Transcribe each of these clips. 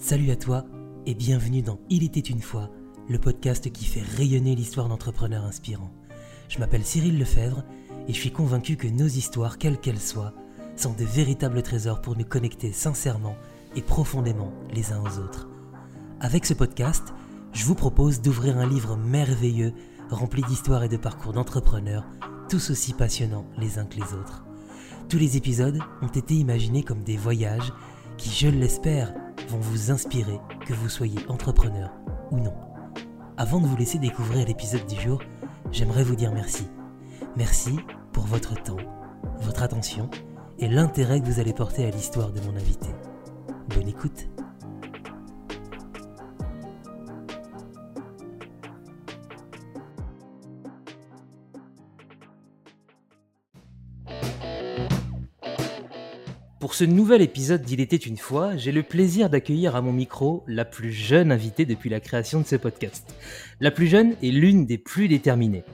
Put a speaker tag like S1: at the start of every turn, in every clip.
S1: Salut à toi et bienvenue dans Il était une fois, le podcast qui fait rayonner l'histoire d'entrepreneurs inspirants. Je m'appelle Cyril Lefebvre et je suis convaincu que nos histoires, quelles qu'elles soient, sont de véritables trésors pour nous connecter sincèrement et profondément les uns aux autres. Avec ce podcast, je vous propose d'ouvrir un livre merveilleux rempli d'histoires et de parcours d'entrepreneurs, tous aussi passionnants les uns que les autres. Tous les épisodes ont été imaginés comme des voyages qui, je l'espère, vont vous inspirer, que vous soyez entrepreneur ou non. Avant de vous laisser découvrir l'épisode du jour, j'aimerais vous dire merci. Merci pour votre temps, votre attention et l'intérêt que vous allez porter à l'histoire de mon invité. Bonne écoute ce nouvel épisode d'Il était une fois, j'ai le plaisir d'accueillir à mon micro la plus jeune invitée depuis la création de ce podcast. La plus jeune est l'une des plus déterminées.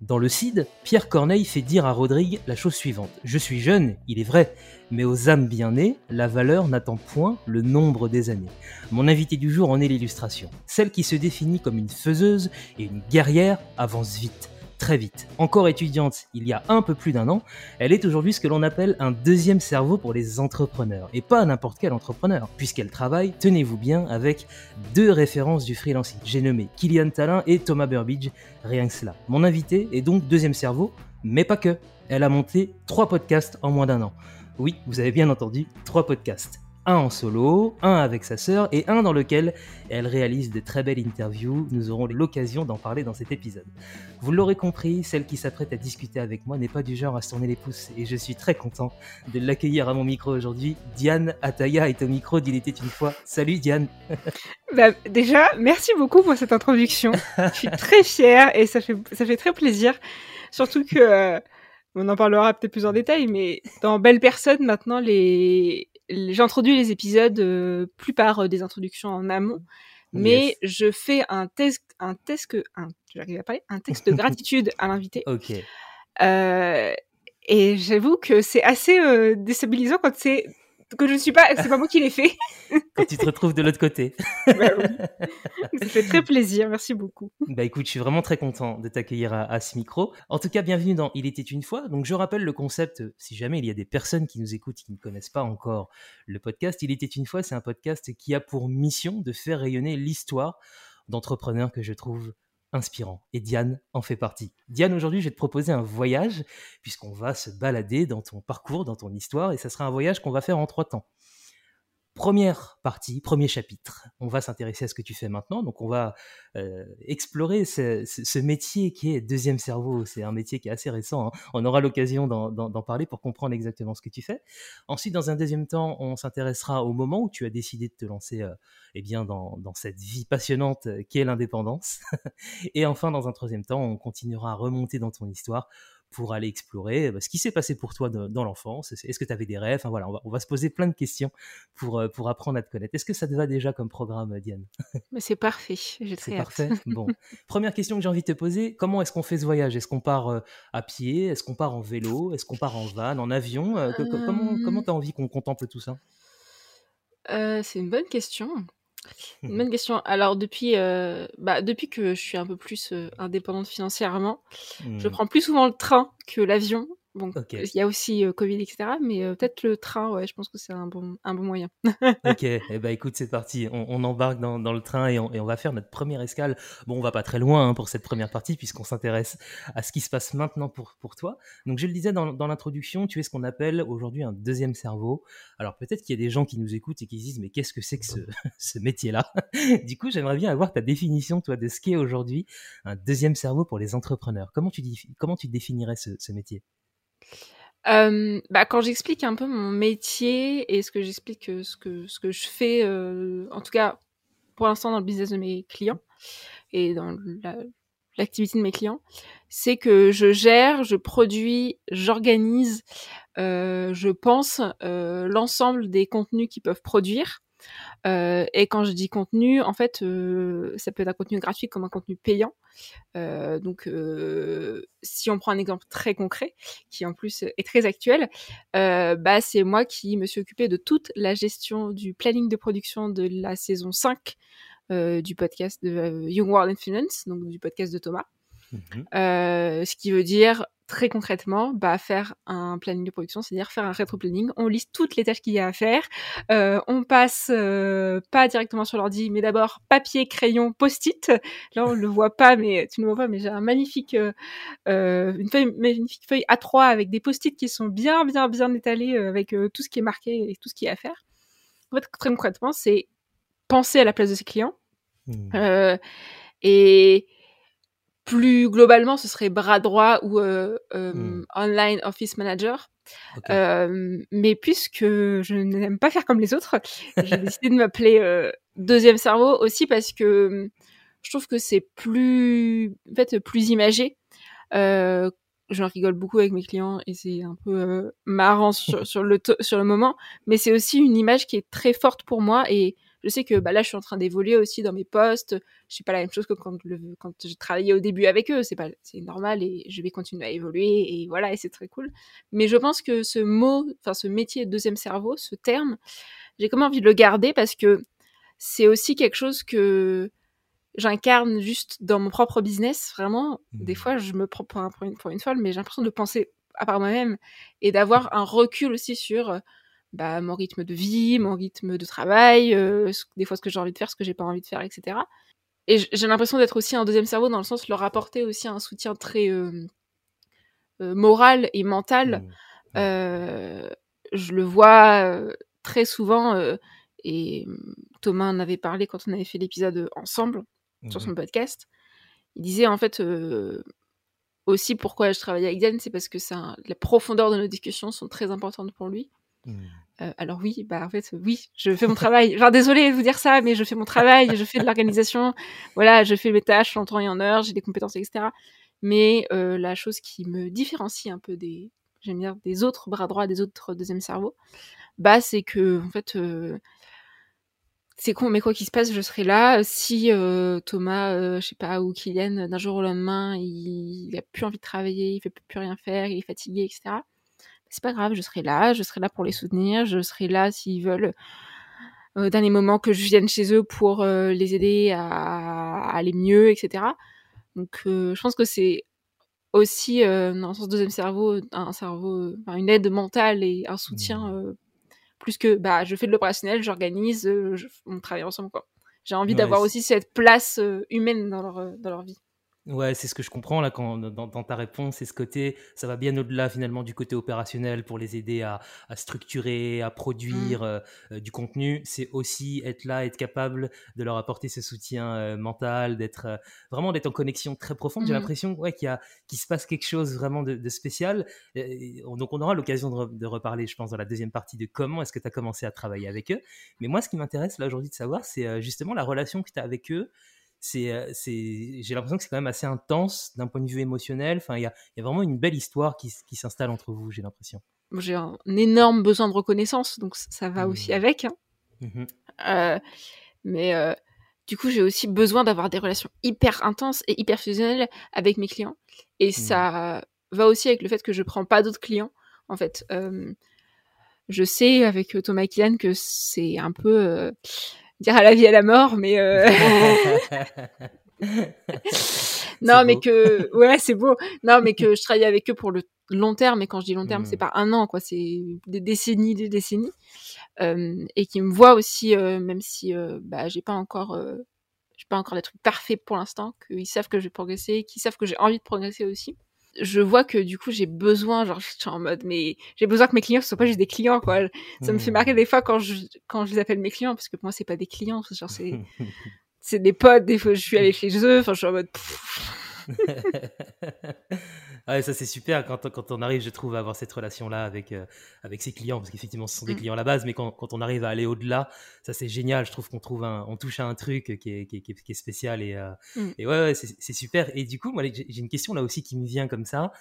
S1: Dans le CID, Pierre Corneille fait dire à Rodrigue la chose suivante. Je suis jeune, il est vrai, mais aux âmes bien nées, la valeur n'attend point le nombre des années. Mon invité du jour en est l'illustration. Celle qui se définit comme une faiseuse et une guerrière avance vite très vite. Encore étudiante il y a un peu plus d'un an, elle est aujourd'hui ce que l'on appelle un deuxième cerveau pour les entrepreneurs. Et pas n'importe quel entrepreneur, puisqu'elle travaille, tenez-vous bien, avec deux références du freelancing. J'ai nommé Kylian Talin et Thomas Burbidge, rien que cela. Mon invité est donc deuxième cerveau, mais pas que. Elle a monté trois podcasts en moins d'un an. Oui, vous avez bien entendu, trois podcasts un en solo, un avec sa sœur et un dans lequel elle réalise de très belles interviews. Nous aurons l'occasion d'en parler dans cet épisode. Vous l'aurez compris, celle qui s'apprête à discuter avec moi n'est pas du genre à se tourner les pouces et je suis très content de l'accueillir à mon micro aujourd'hui. Diane Ataya est au micro d'Il était une fois. Salut Diane
S2: bah, Déjà, merci beaucoup pour cette introduction. je suis très fière et ça fait, ça fait très plaisir. Surtout que... Euh, on en parlera peut-être plus en détail, mais dans Belle Personne, maintenant, les, j'introduis les épisodes euh, plus par euh, des introductions en amont, mais je fais un test, un test que, un, à parler, un texte de gratitude à l'invité.
S1: Ok.
S2: Euh, et j'avoue que c'est assez euh, déstabilisant quand c'est que je ne suis pas, c'est pas moi qui l'ai fait.
S1: Quand tu te retrouves de l'autre côté.
S2: bah oui. Ça fait très plaisir, merci beaucoup.
S1: Bah écoute, je suis vraiment très content de t'accueillir à, à, ce micro. En tout cas, bienvenue dans Il était une fois. Donc je rappelle le concept, si jamais il y a des personnes qui nous écoutent qui ne connaissent pas encore le podcast, Il était une fois, c'est un podcast qui a pour mission de faire rayonner l'histoire d'entrepreneurs que je trouve inspirant. Et Diane en fait partie. Diane, aujourd'hui, je vais te proposer un voyage, puisqu'on va se balader dans ton parcours, dans ton histoire, et ça sera un voyage qu'on va faire en trois temps. Première partie, premier chapitre, on va s'intéresser à ce que tu fais maintenant. Donc, on va euh, explorer ce, métier qui est deuxième cerveau. C'est un métier qui est assez récent. Hein. On aura l'occasion d'en parler pour comprendre exactement ce que tu fais. Ensuite, dans un deuxième temps, on s'intéressera au moment où tu as décidé de te lancer euh, eh bien, dans, dans, cette vie passionnante qui est l'indépendance. Et enfin, dans un troisième temps, on continuera à remonter dans ton histoire pour aller explorer bah, ce qui s'est passé pour toi de, dans l'enfance. Est-ce que tu avais des rêves? Enfin, voilà, on va, on va, se poser plein de questions pour, euh, pour apprendre à te connaître. Est-ce que ça te va déjà comme programme, Diane?
S2: Mais c'est parfait.
S1: C'est parfait. Bon, première question que j'ai envie de te poser comment est-ce qu'on fait ce voyage? Est-ce qu'on part euh, à pied? Est-ce qu'on part en vélo? Est-ce qu'on part en van, en avion? Euh, euh... Comment comment t'as envie qu'on contemple tout ça?
S2: C'est une bonne question. Une bonne question. Alors depuis, euh, bah, depuis que je suis un peu plus euh, indépendante financièrement, mmh. je prends plus souvent le train que l'avion. Bon, il okay. y a aussi euh, Covid, etc. Mais euh, peut-être le train, ouais, je pense que c'est un bon, un bon moyen.
S1: ok, eh ben, écoute, c'est parti. On, on embarque dans, dans, le train et on, et on, va faire notre première escale. Bon, on va pas très loin hein, pour cette première partie puisqu'on s'intéresse à ce qui se passe maintenant pour, pour toi. Donc, je le disais dans, dans l'introduction, tu es ce qu'on appelle aujourd'hui un deuxième cerveau. Alors, peut-être qu'il y a des gens qui nous écoutent et qui se disent, mais qu'est-ce que c'est que ce, ce métier-là? Du coup, j'aimerais bien avoir ta définition, toi, de ce qu'est aujourd'hui un deuxième cerveau pour les entrepreneurs. Comment tu, comment tu définirais ce, ce métier?
S2: Bah, quand j'explique un peu mon métier et ce que j'explique ce que ce que je fais, en tout cas pour l'instant dans le business de mes clients et dans l'activité la, de mes clients, c'est que je gère, je produis, j'organise, je pense l'ensemble des contenus qu'ils peuvent produire Euh, et quand je dis contenu, en fait, euh, ça peut être un contenu gratuit comme un contenu payant. Euh, donc, si on prend un exemple très concret, qui en plus est très actuel, bah, c'est moi qui me suis occupée de toute la gestion du planning de production de la saison 5 du podcast de Young World and Finance, donc du podcast de Thomas. Mmh ce qui veut dire très concrètement, bah, faire un planning de production, c'est-à-dire faire un rétro-planning. On liste toutes les tâches qu'il y a à faire. Euh, on passe euh, pas directement sur l'ordi, mais d'abord papier, crayon, post-it. Là, on le voit pas, mais tu ne vois pas, mais j'ai un magnifique, euh, une feuille, magnifique feuille A3 avec des post-it qui sont bien, bien, bien étalés avec tout ce qui est marqué et tout ce qui est à faire. En fait, très concrètement, c'est penser à la place de ses clients. Mmh. et plus globalement, ce serait bras droit ou euh, euh, hmm. online office manager. Euh, mais puisque je n'aime pas faire comme les autres, j'ai décidé de m'appeler deuxième cerveau aussi parce que je trouve que c'est plus, en fait, plus imagé. je rigole beaucoup avec mes clients et c'est un peu marrant sur, sur, le sur le moment, mais c'est aussi une image qui est très forte pour moi et je sais que bah, là, je suis en train d'évoluer aussi dans mes postes. Je suis pas la même chose que quand, le, quand j'ai travaillé au début avec eux. C'est pas, c'est normal et je vais continuer à évoluer et voilà, et c'est très cool. Mais je pense que ce mot, enfin, ce métier deuxième cerveau, ce terme, j'ai comme envie de le garder parce que c'est aussi quelque chose que j'incarne juste dans mon propre business. Vraiment, des mmh. fois, je me prends pour, une, pour une folle, mais j'ai l'impression de penser à part moi-même et d'avoir un recul aussi sur bah, mon rythme de vie, mon rythme de travail, euh, des fois ce que j'ai envie de faire, ce que j'ai pas envie de faire, etc. Et j'ai l'impression d'être aussi un deuxième cerveau dans le sens de leur apporter aussi un soutien très euh, euh, moral et mental. Mmh. je le vois très souvent et Thomas en avait parlé quand on avait fait l'épisode ensemble sur son mmh. podcast. Il disait en fait aussi pourquoi je travaille avec Diane, c'est parce que ça, la profondeur de nos discussions sont très importantes pour lui. Mmh. Euh, alors oui, bah en fait oui, je fais mon travail. Genre désolé de vous dire ça, mais je fais mon travail, je fais de l'organisation. Voilà, je fais mes tâches en temps et en heure, j'ai des compétences, etc. Mais euh, la chose qui me différencie un peu des, autres bras droits, des autres deuxième cerveau, bah c'est que en euh, c'est con, mais quoi qu'il se passe, je serai là. Si Thomas, je sais pas, ou Kylian, d'un jour au lendemain, il, il a plus envie de travailler, il fait plus rien faire, il est fatigué, etc c'est pas grave, je serai là, je serai là pour les soutenir, je serai là s'ils veulent euh, dans les moments que je vienne chez eux pour euh, les aider à, aller mieux, etc. Donc euh, je pense que c'est aussi dans le sens deuxième cerveau, un cerveau, une aide mentale et un soutien mmh. plus que bah je fais de l'opérationnel, j'organise, on travaille ensemble quoi. J'ai envie d'avoir aussi cette place humaine dans leur, dans leur vie.
S1: Ouais, c'est ce que je comprends là quand, dans, ta réponse, c'est ce côté, ça va bien au-delà finalement du côté opérationnel pour les aider à, structurer, à produire mmh. euh, euh, du contenu. C'est aussi être là, être capable de leur apporter ce soutien euh, mental, d'être vraiment d'être en connexion très profonde. J'ai mmh. l'impression ouais, qu'il se passe quelque chose vraiment de, spécial. donc on aura l'occasion de, de, reparler, je pense, dans la deuxième partie de comment est-ce que tu as commencé à travailler avec eux. Mais moi, ce qui m'intéresse là aujourd'hui de savoir, c'est justement la relation que tu as avec eux c'est, c'est, j'ai l'impression que c'est quand même assez intense d'un point de vue émotionnel. Enfin, il y a, y a, vraiment une belle histoire qui, qui s'installe entre vous, j'ai l'impression.
S2: J'ai un énorme besoin de reconnaissance, donc ça va aussi mmh. avec. Hein. Mmh euh, mais euh, du coup, j'ai aussi besoin d'avoir des relations hyper intenses et hyper fusionnelles avec mes clients. Et mmh. ça va aussi avec le fait que je prends pas d'autres clients. En fait, euh, je sais avec Thomas Kian que c'est un peu dire à la vie à la mort, mais euh... non, mais que ouais, c'est beau. Non, mais que je travaille avec eux pour le long terme. Et quand je dis long terme, c'est hmm. pas un an, quoi. C'est des décennies, des décennies. Euh, et qui me voient aussi, euh, même si euh, bah j'ai pas encore, j'ai pas encore des trucs parfaits pour l'instant, qu'ils savent que je vais progresser, qu'ils savent que j'ai envie de progresser aussi je vois que du coup j'ai besoin genre je suis en mode mais j'ai besoin que mes clients ce soient pas juste des clients quoi. Ça me fait marrer des fois quand je quand je les appelle mes clients parce que pour moi c'est pas des clients genre c'est c'est des potes des fois je suis allée chez eux enfin je suis en mode
S1: ouais, ça c'est super quand, quand, on arrive, je trouve, à avoir cette relation-là avec, euh, avec ses clients, parce qu'effectivement ce sont des mm. clients à la base, mais quand, quand on arrive à aller au-delà, ça c'est génial. Je trouve qu'on trouve un, on touche à un truc qui est, qui est, qui est spécial et, euh, mm. et ouais, ouais c'est super. Et du coup, moi j'ai une question là aussi qui me vient comme ça.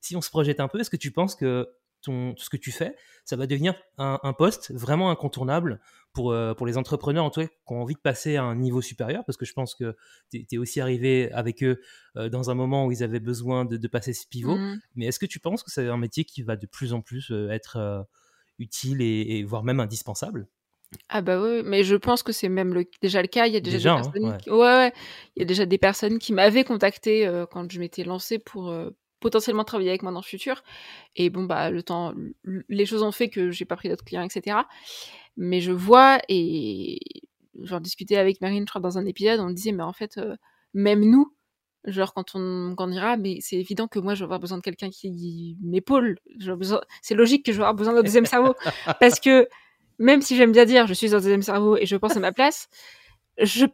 S1: Si on se projette un peu, est-ce que tu penses que ton, ce que tu fais, ça va devenir un, poste vraiment incontournable pour, euh, pour les entrepreneurs en tout cas, qui ont envie de passer à un niveau supérieur, parce que je pense que tu es, aussi arrivé avec eux euh, dans un moment où ils avaient besoin de, passer ce pivot. Mmh. Mais est-ce que tu penses que c'est un métier qui va de plus en plus euh, être utile et, voire même indispensable?
S2: Ah bah oui, mais je pense que c'est même le, déjà le cas. Il y a déjà, des
S1: hein,
S2: personnes, qui, ouais. il y a déjà des personnes qui m'avaient contacté quand je m'étais lancée pour potentiellement travailler avec moi dans le futur. Et bon, bah, le temps, les choses ont fait que j'ai pas pris d'autres clients, etc. Mais je vois, et j'en discutais avec Marine, je crois, dans un épisode, on disait, mais en fait, euh, même nous, genre quand on grandira, mais c'est évident que moi, je vais avoir besoin de quelqu'un qui m'épaule. C'est logique que je vais avoir besoin d'un deuxième cerveau. Parce que même si j'aime bien dire, je suis un deuxième cerveau et je pense à ma place, je,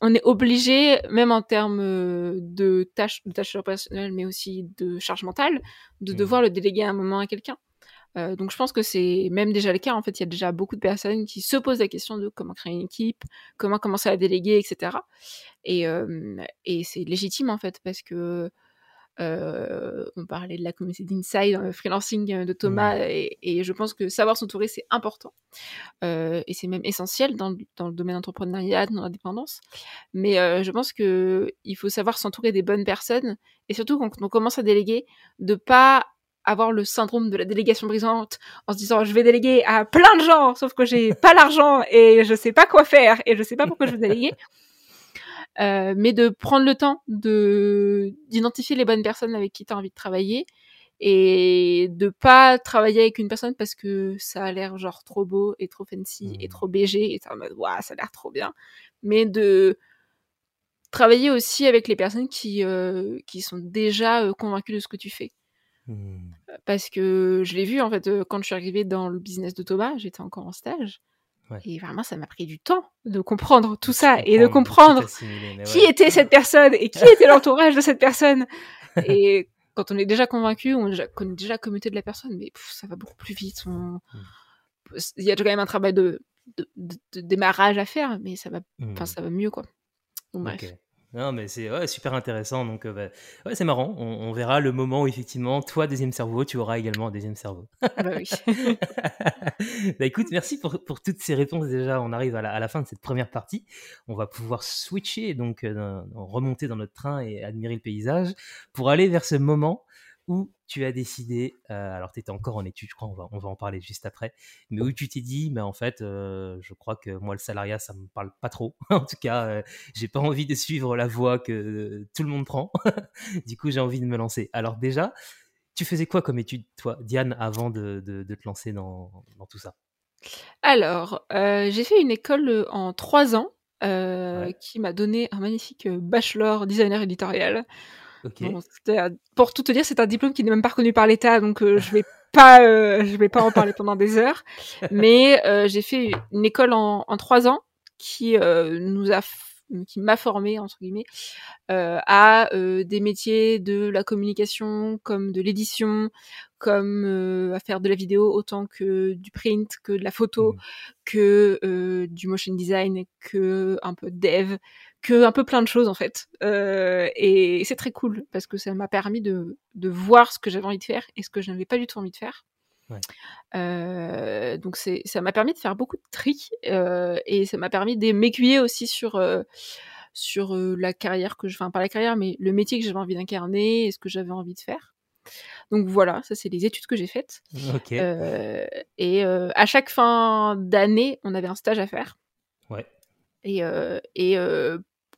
S2: on est obligé, même en termes euh, de tâches, de tâches opérationnelles, mais aussi de charge mentale, de mmh. devoir le déléguer à un moment à quelqu'un. Euh, donc je pense que c'est même déjà le cas. En fait, il y a déjà beaucoup de personnes qui se posent la question de comment créer une équipe, comment commencer à déléguer, etc. Et, euh, et c'est légitime en fait parce que on parlait de la communauté d'Inside, freelancing euh, de Thomas, et, je pense que savoir s'entourer, c'est important. Euh, et c'est même essentiel dans, le domaine entrepreneuriat, dans l'indépendance. Mais je pense qu'il faut savoir s'entourer des bonnes personnes, et surtout quand on commence à déléguer, de pas avoir le syndrome de la délégation brisante en se disant je vais déléguer à plein de gens sauf que j'ai pas l'argent et je sais pas quoi faire et je sais pas pourquoi je vais déléguer euh, mais de prendre le temps de d'identifier les bonnes personnes avec qui tu as envie de travailler et de pas travailler avec une personne parce que ça a l'air genre trop beau et trop fancy et mmh. trop BG et en mode waouh ça a l'air trop bien mais de travailler aussi avec les personnes qui euh, qui sont déjà euh, convaincues de ce que tu fais mmh. parce que je l'ai vu en fait quand je suis arrivée dans le business de Thomas j'étais encore en stage et vraiment, ça m'a pris du temps de comprendre tout ça et de comprendre qui était cette personne et qui était l'entourage de cette personne. Et quand on est déjà convaincu, on connaît déjà la communauté de la personne, mais ça va beaucoup plus vite. Mmh. Il y a quand même un travail de, de, démarrage à faire, mais ça va, mmh. ça va mieux, quoi. bref.
S1: Non, mais c'est super intéressant. Donc, euh, bah, ouais, c'est marrant. On, verra le moment où, effectivement, toi, deuxième cerveau, tu auras également un deuxième cerveau.
S2: Ah bah oui.
S1: bah écoute, merci pour, pour, toutes ces réponses. Déjà, on arrive à la, à la, fin de cette première partie. On va pouvoir switcher, donc euh, remonter dans notre train et admirer le paysage pour aller vers ce moment où tu as décidé, euh, alors tu étais encore en études, je crois, on va, on va en parler juste après, mais où tu t'es dit, mais en fait, euh, je crois que moi, le salariat, ça me parle pas trop. en tout cas, euh, j'ai pas envie de suivre la voie que tout le monde prend. du coup, j'ai envie de me lancer. Alors déjà, tu faisais quoi comme étude, toi, Diane, avant de, de, te lancer dans, dans, tout ça?
S2: Alors, j'ai fait une école en trois ans qui m'a donné un magnifique bachelor designer éditorial pour tout te dire, c'est un diplôme qui n'est même pas reconnu par l'État, donc euh, je vais pas, euh, je vais pas en parler pendant des heures. Mais euh, j'ai fait une école en, en trois ans qui nous a qui m'a formé entre guillemets euh, à euh, des métiers de la communication comme de l'édition comme euh, à faire de la vidéo autant que du print que de la photo mmh. que du motion design que un peu de dev que un peu plein de choses en fait et c'est très cool parce que ça m'a permis de, de voir ce que j'avais envie de faire et ce que je n'avais pas du tout envie de faire euh, donc ça m'a permis de faire beaucoup de tri euh, et ça m'a permis de m'aiguiller aussi sur euh, sur la carrière que je, enfin pas la carrière, mais le métier que j'avais envie d'incarner et ce que j'avais envie de faire. Donc voilà, ça c'est les études que j'ai faites. et à chaque fin d'année, on avait un stage à faire.
S1: Ouais.
S2: Et, et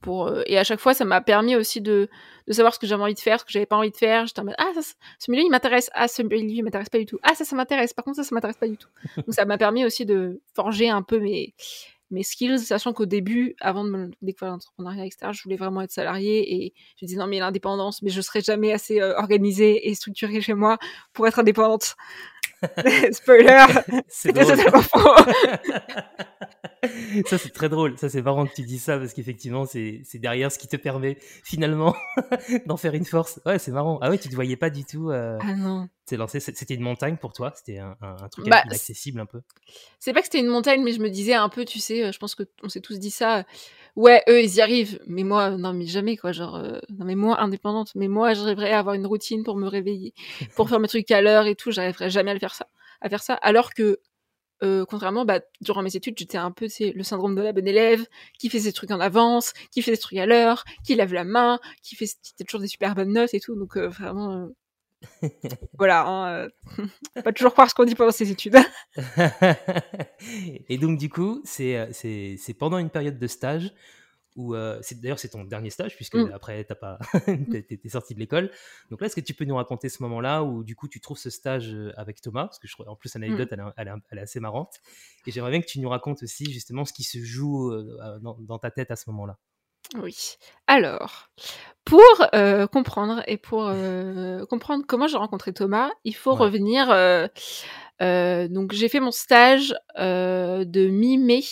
S2: pour euh, et à chaque fois ça m'a permis aussi de, de savoir ce que j'avais envie de faire ce que j'avais pas envie de faire. J'étais en mode ah ça, ce milieu il m'intéresse. Ah ce milieu il m'intéresse pas du tout. Ah ça ça m'intéresse. Par contre ça ça m'intéresse pas du tout. Donc ça m'a permis aussi de forger un peu mes mes skills sachant qu'au début avant de me découvrir l'entrepreneuriat etc je voulais vraiment être salarié et je me disais non mais l'indépendance mais je serais jamais assez euh, organisée et structurée chez moi pour être indépendante Spoiler, c'était totalement faux.
S1: ça, c'est très drôle. Ça, c'est marrant que tu dis ça parce qu'effectivement, c'est derrière ce qui te permet finalement d'en faire une force. Ouais, c'est marrant. Ah ouais, tu te voyais pas du tout. Euh...
S2: Ah non.
S1: lancé. C'était une montagne pour toi? C'était un, un, truc bah, accessible un peu?
S2: C'est pas que c'était une montagne, mais je me disais un peu, tu sais, je pense qu'on s'est tous dit ça ouais, eux, ils y arrivent, mais moi, non, mais jamais, quoi. Genre, euh, non, mais moi, indépendante, mais moi, j'arriverais à avoir une routine pour me réveiller, pour faire mes trucs à l'heure et tout, j'arriverais jamais à faire ça, à faire ça. Alors que, euh, contrairement, bah, durant mes études, j'étais un peu, c'est le syndrome de la bonne élève, qui fait ses trucs en avance, qui fait ses trucs à l'heure, qui lève la main, qui fait, qui toujours des super bonnes notes et tout. Donc, euh, vraiment, voilà, hein, euh, pas toujours croire ce qu'on dit pendant ses études.
S1: et donc du coup, c'est c'est pendant une période de stage où c'est d'ailleurs c'est ton dernier stage puisque mmh. après t'as pas t'es sorti de l'école. Donc là, est-ce que tu peux nous raconter ce moment-là où du coup tu trouves ce stage avec Thomas? Parce que je en plus l'anecdote mmh. elle, elle, est assez marrante et j'aimerais bien que tu nous racontes aussi justement ce qui se joue dans, dans ta tête à ce moment-là.
S2: Oui. Alors, pour euh, comprendre et pour euh, comprendre comment j'ai rencontré Thomas, il faut revenir. Euh, donc, j'ai fait mon stage de mi-mai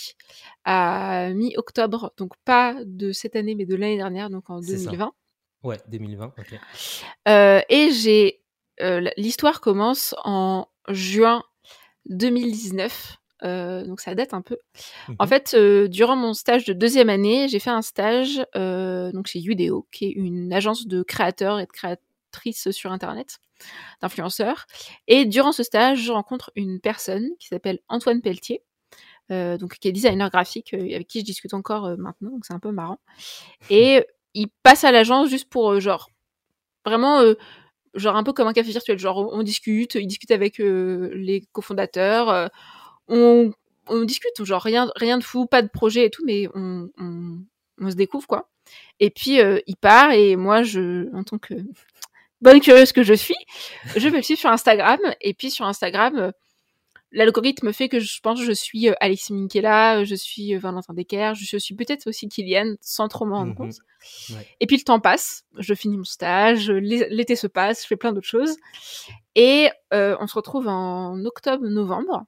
S2: à mi-octobre, donc pas de cette année, mais de l'année dernière, donc en 2020.
S1: Ouais, 2020. Ok.
S2: et j'ai l'histoire commence en juin 2019. Euh, donc ça date un peu. En mmh fait, euh, durant mon stage de deuxième année, j'ai fait un stage euh, donc chez Udeo, qui est une agence de créateurs et de créatrices sur Internet, d'influenceurs. Et durant ce stage, je rencontre une personne qui s'appelle Antoine Pelletier, donc qui est designer graphique, avec qui je discute encore maintenant, donc c'est un peu marrant. Et il passe à l'agence juste pour genre vraiment genre un peu comme un café virtuel, genre on discute, il discute avec les cofondateurs on, on discute, genre rien, rien de fou, pas de projet et tout, mais on, on, on se découvre quoi. Et puis euh, il part et moi, je, en tant que bonne curieuse que je suis, je vais le suivre sur Instagram. Et puis sur Instagram, euh, l'algorithme fait que je pense que je suis euh, Alexis Minkela, je suis Valentin Decker, je suis peut-être aussi Kylian, sans trop m'en rendre mhm. compte. Et puis le temps passe, je finis mon stage, l'été se passe, je fais plein d'autres choses. Et on se retrouve en octobre-novembre.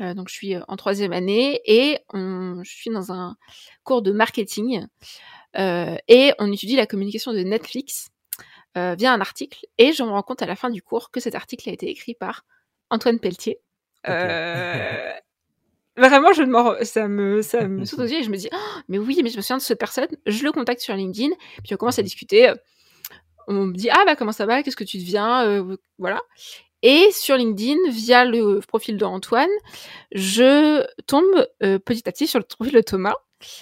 S2: Euh, donc je suis euh, en troisième année et je suis dans un cours de marketing euh, et on étudie la communication de Netflix via un article et je me rends compte à la fin du cours que cet article a été écrit par Antoine Pelletier. vraiment, je me, ça me, ça me saute aux yeux et je me dis, «Oh, mais oui, mais je me souviens de cette personne. Je le contacte sur LinkedIn, puis on commence à discuter. On me dit, ah bah comment ça va, qu'est-ce que tu deviens, voilà. Et sur LinkedIn, via le profil d'Antoine, je tombe euh, petit à petit sur le profil de Thomas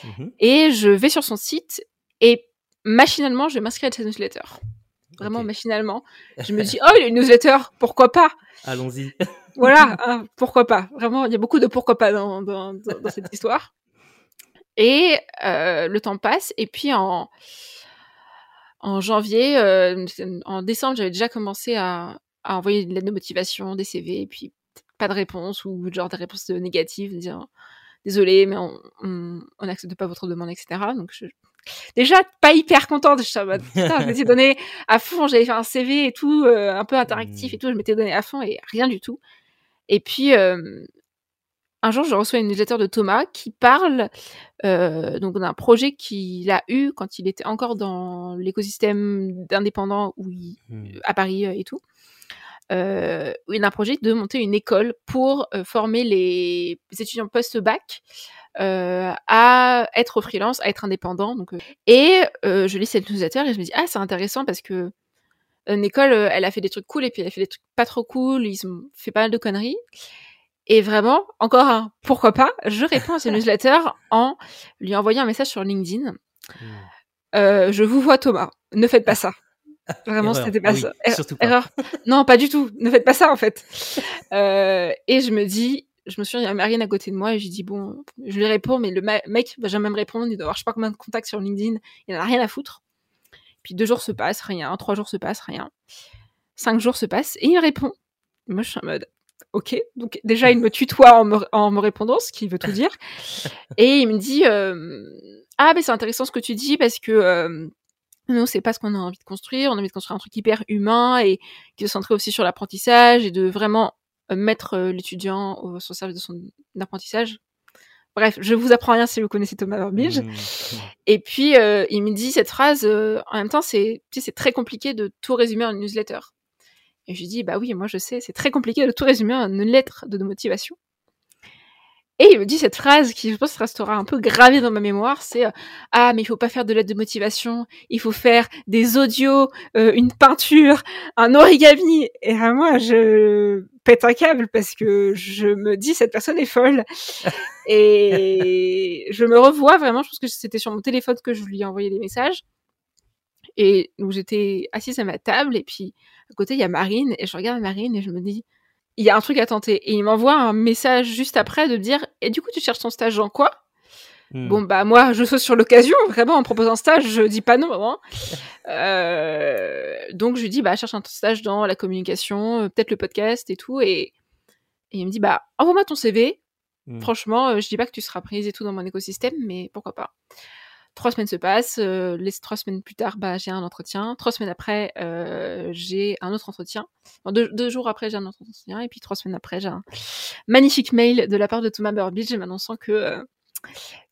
S2: mhm. et je vais sur son site et machinalement, je m'inscris à sa newsletter. Vraiment machinalement. Je me dis, oh, il y a une newsletter, pourquoi pas?
S1: Allons-y.
S2: voilà, hein, pourquoi pas? Vraiment, il y a beaucoup de pourquoi pas dans, dans, cette histoire. Et euh, le temps passe, et puis en, en janvier, euh, en décembre, j'avais déjà commencé à, à envoyer de l'aide de motivation, des CV, et puis pas de réponse ou genre des réponses négatives, dire désolé, mais on n'accepte pas votre demande, etc. Donc je... déjà pas hyper contente. Je putain, m'étais donné à fond, j'avais fait un CV et tout, euh, un peu interactif mmh. et tout, je m'étais donné à fond et rien du tout. Et puis euh, un jour, je reçois une newsletter de Thomas qui parle euh, donc d'un projet qu'il a eu quand il était encore dans l'écosystème d'indépendants où mmh. à Paris et tout euh, il a un projet de monter une école pour euh, former les étudiants post-bac euh, à être freelance, à être indépendant. Donc, euh. et je lis cette newsletter et je me dis ah c'est intéressant parce que une école, elle a fait des trucs cool et puis elle a fait des trucs pas trop cool. Ils ont fait pas mal de conneries. Et vraiment, encore un pourquoi pas, je réponds à ce newsletter en lui envoyant un message sur LinkedIn. Mmh. Je vous vois Thomas, ne faites pas ça. Vraiment, c'était pas ça.
S1: Surtout pas. Erreur.
S2: Non, pas du tout. Ne faites pas ça, en fait. Euh, et je me dis, je me suis il y a Marine à côté de moi et j'ai dit, bon, je lui réponds, mais le mec va jamais me répondre. Il doit avoir je sais pas combien de contacts sur LinkedIn. Il en a rien à foutre. Puis deux jours se passent, rien. Trois jours se passent, rien. Cinq jours se passent et il répond. moi, je suis en mode, ok. Donc, déjà, il me tutoie en me, en me répondant, ce qui veut tout dire. et il me dit, euh, ah, mais c'est intéressant ce que tu dis parce que, euh, nous, c'est pas ce qu'on a envie de construire. On a envie de construire un truc hyper humain et qui se centrer aussi sur l'apprentissage et de vraiment euh, mettre euh, l'étudiant au service de son apprentissage. Bref, je vous apprends rien si vous connaissez Thomas Burbidge. Mmh. Et puis, euh, il me dit cette phrase, en même temps, c'est c'est très compliqué de tout résumer en une newsletter. Et je lui dis, bah oui, moi je sais, c'est très compliqué de tout résumer en une lettre de motivation. Et il me dit cette phrase qui, je pense, restera un peu gravée dans ma mémoire, c'est ah mais il faut pas faire de l'aide de motivation, il faut faire des audios, euh, une peinture, un origami. Et à moi, je pète un câble parce que je me dis cette personne est folle. et je me revois vraiment, je pense que c'était sur mon téléphone que je lui ai envoyé des messages. Et donc j'étais assise à ma table et puis à côté il y a Marine et je regarde Marine et je me dis il y a un truc à tenter. Et il m'envoie un message juste après de dire Et du coup, tu cherches ton stage dans quoi? Hmm. Bon, bah, moi, je saute sur l'occasion, vraiment, en proposant stage, je dis pas non, hein. euh, donc, je lui dis Bah, cherche un stage dans la communication, euh, peut-être le podcast et tout. Et, il me dit Bah, envoie-moi ton CV. Hmm. Franchement, euh, je dis pas que tu seras prise et tout dans mon écosystème, mais pourquoi pas. Trois semaines se passent. Euh, les trois semaines plus tard, bah, j'ai un entretien. Trois semaines après, euh, j'ai un autre entretien. deux, jours après, j'ai un autre entretien. Et puis trois semaines après, j'ai un magnifique mail de la part de Thomas Burbidge m'annonçant que euh,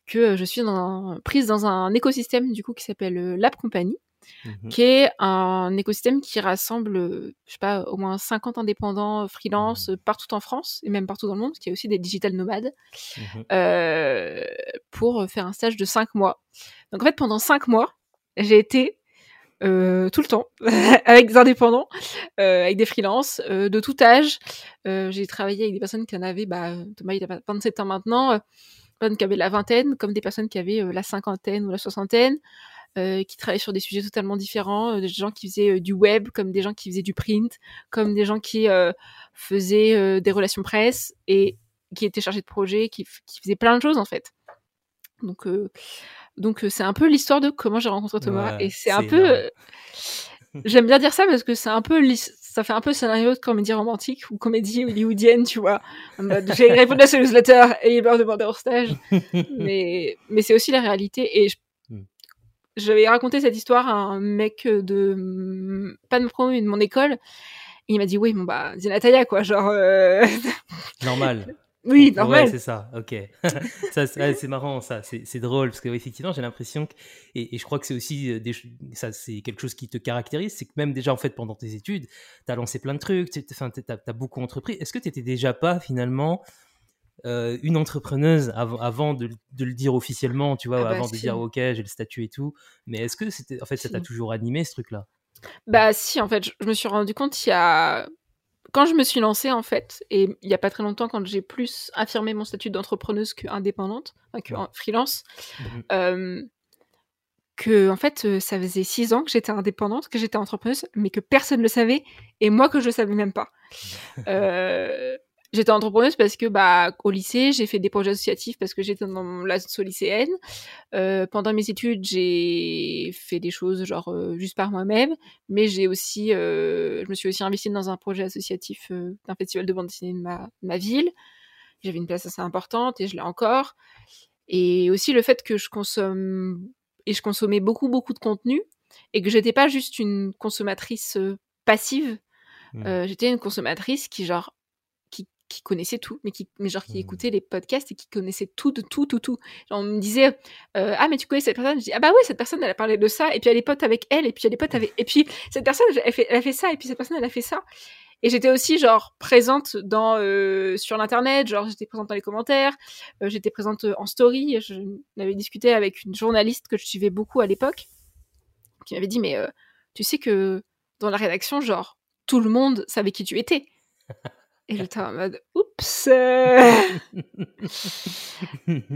S2: que je suis dans prise dans un écosystème du coup qui s'appelle Lab Company. Mmh qui est un écosystème qui rassemble, je sais pas, au moins 50 indépendants freelance mmh partout en France et même partout dans le monde, qui est aussi des digital nomades, mmh euh, pour faire un stage de 5 mois. Donc en fait, pendant 5 mois, j'ai été euh, tout le temps avec des indépendants, euh, avec des freelances euh, de tout âge. Euh, j'ai travaillé avec des personnes qui en avaient, bah, Thomas il a 27 ans maintenant, personnes qui avaient la vingtaine, comme des personnes qui avaient la cinquantaine ou la soixantaine. Euh, qui travaillaient sur des sujets totalement différents, euh, des gens qui faisaient euh, du web, comme des gens qui faisaient du print, comme des gens qui faisaient des relations presse et qui étaient chargés de projets, qui, qui faisaient plein de choses en fait. Donc donc c'est un peu l'histoire de comment j'ai rencontré Thomas et c'est un peu j'aime bien dire ça parce que c'est un peu ça fait un peu scénario de comédie romantique ou comédie hollywoodienne, tu vois. J'ai répondu à ce newsletter et il m'a demandé au stage. mais mais c'est aussi la réalité et je j'avais raconté cette histoire à un mec de pas de mon promo mais de mon école. Et il m'a dit oui, bon bah c'est Natalia quoi, genre euh,
S1: normal.
S2: Oui, normal.
S1: Ouais, c'est ça. Ok. ça, c'est marrant, ça. C'est drôle parce que effectivement, j'ai l'impression que et, je crois que c'est aussi euh, des, ça, c'est quelque chose qui te caractérise, c'est que même déjà en fait pendant tes études, tu as lancé plein de trucs, tu as, as, beaucoup entrepris. Est-ce que tu étais déjà pas finalement euh, une entrepreneuse avant de, le dire officiellement, tu vois, ah bah avant de dire ok, j'ai le statut et tout. Mais est-ce que c'était, en fait, ça t'a toujours animé ce truc-là?
S2: Bah si, en fait, je, me suis rendu compte il y a quand je me suis lancée en fait, et il y a pas très longtemps, quand j'ai plus affirmé mon statut d'entrepreneuse qu'indépendante, enfin, que freelance, mmh que en fait, euh, ça faisait six ans que j'étais indépendante, que j'étais entrepreneuse, mais que personne ne le savait, et moi que je le savais même pas. euh, J'étais entrepreneuse parce que bah au lycée j'ai fait des projets associatifs parce que j'étais dans l'asso lycéenne. Euh, pendant mes études j'ai fait des choses genre euh, juste par moi-même, mais j'ai aussi euh, je me suis aussi investie dans un projet associatif euh, d'un festival de bande dessinée de ma, ma ville. J'avais une place assez importante et je l'ai encore. Et aussi le fait que je consomme et je consommais beaucoup beaucoup de contenu et que j'étais pas juste une consommatrice passive. Mmh. j'étais une consommatrice qui genre qui connaissait tout, mais qui, mais genre qui mmh. écoutait les podcasts et qui connaissait tout de tout, tout, tout. Genre, on me disait, euh, ah mais tu connais cette personne Je dis, ah bah oui, cette personne elle a parlé de ça, et puis elle est pote avec elle, et puis elle est pote avec, et puis cette personne elle, fait, elle a fait ça, et puis cette personne elle a fait ça. Et j'étais aussi genre présente dans euh, sur l'internet, genre j'étais présente dans les commentaires, euh, j'étais présente en story. Je avais discuté avec une journaliste que je suivais beaucoup à l'époque, qui m'avait dit mais tu sais que dans la rédaction genre tout le monde savait qui tu étais. Et j'étais en mode oups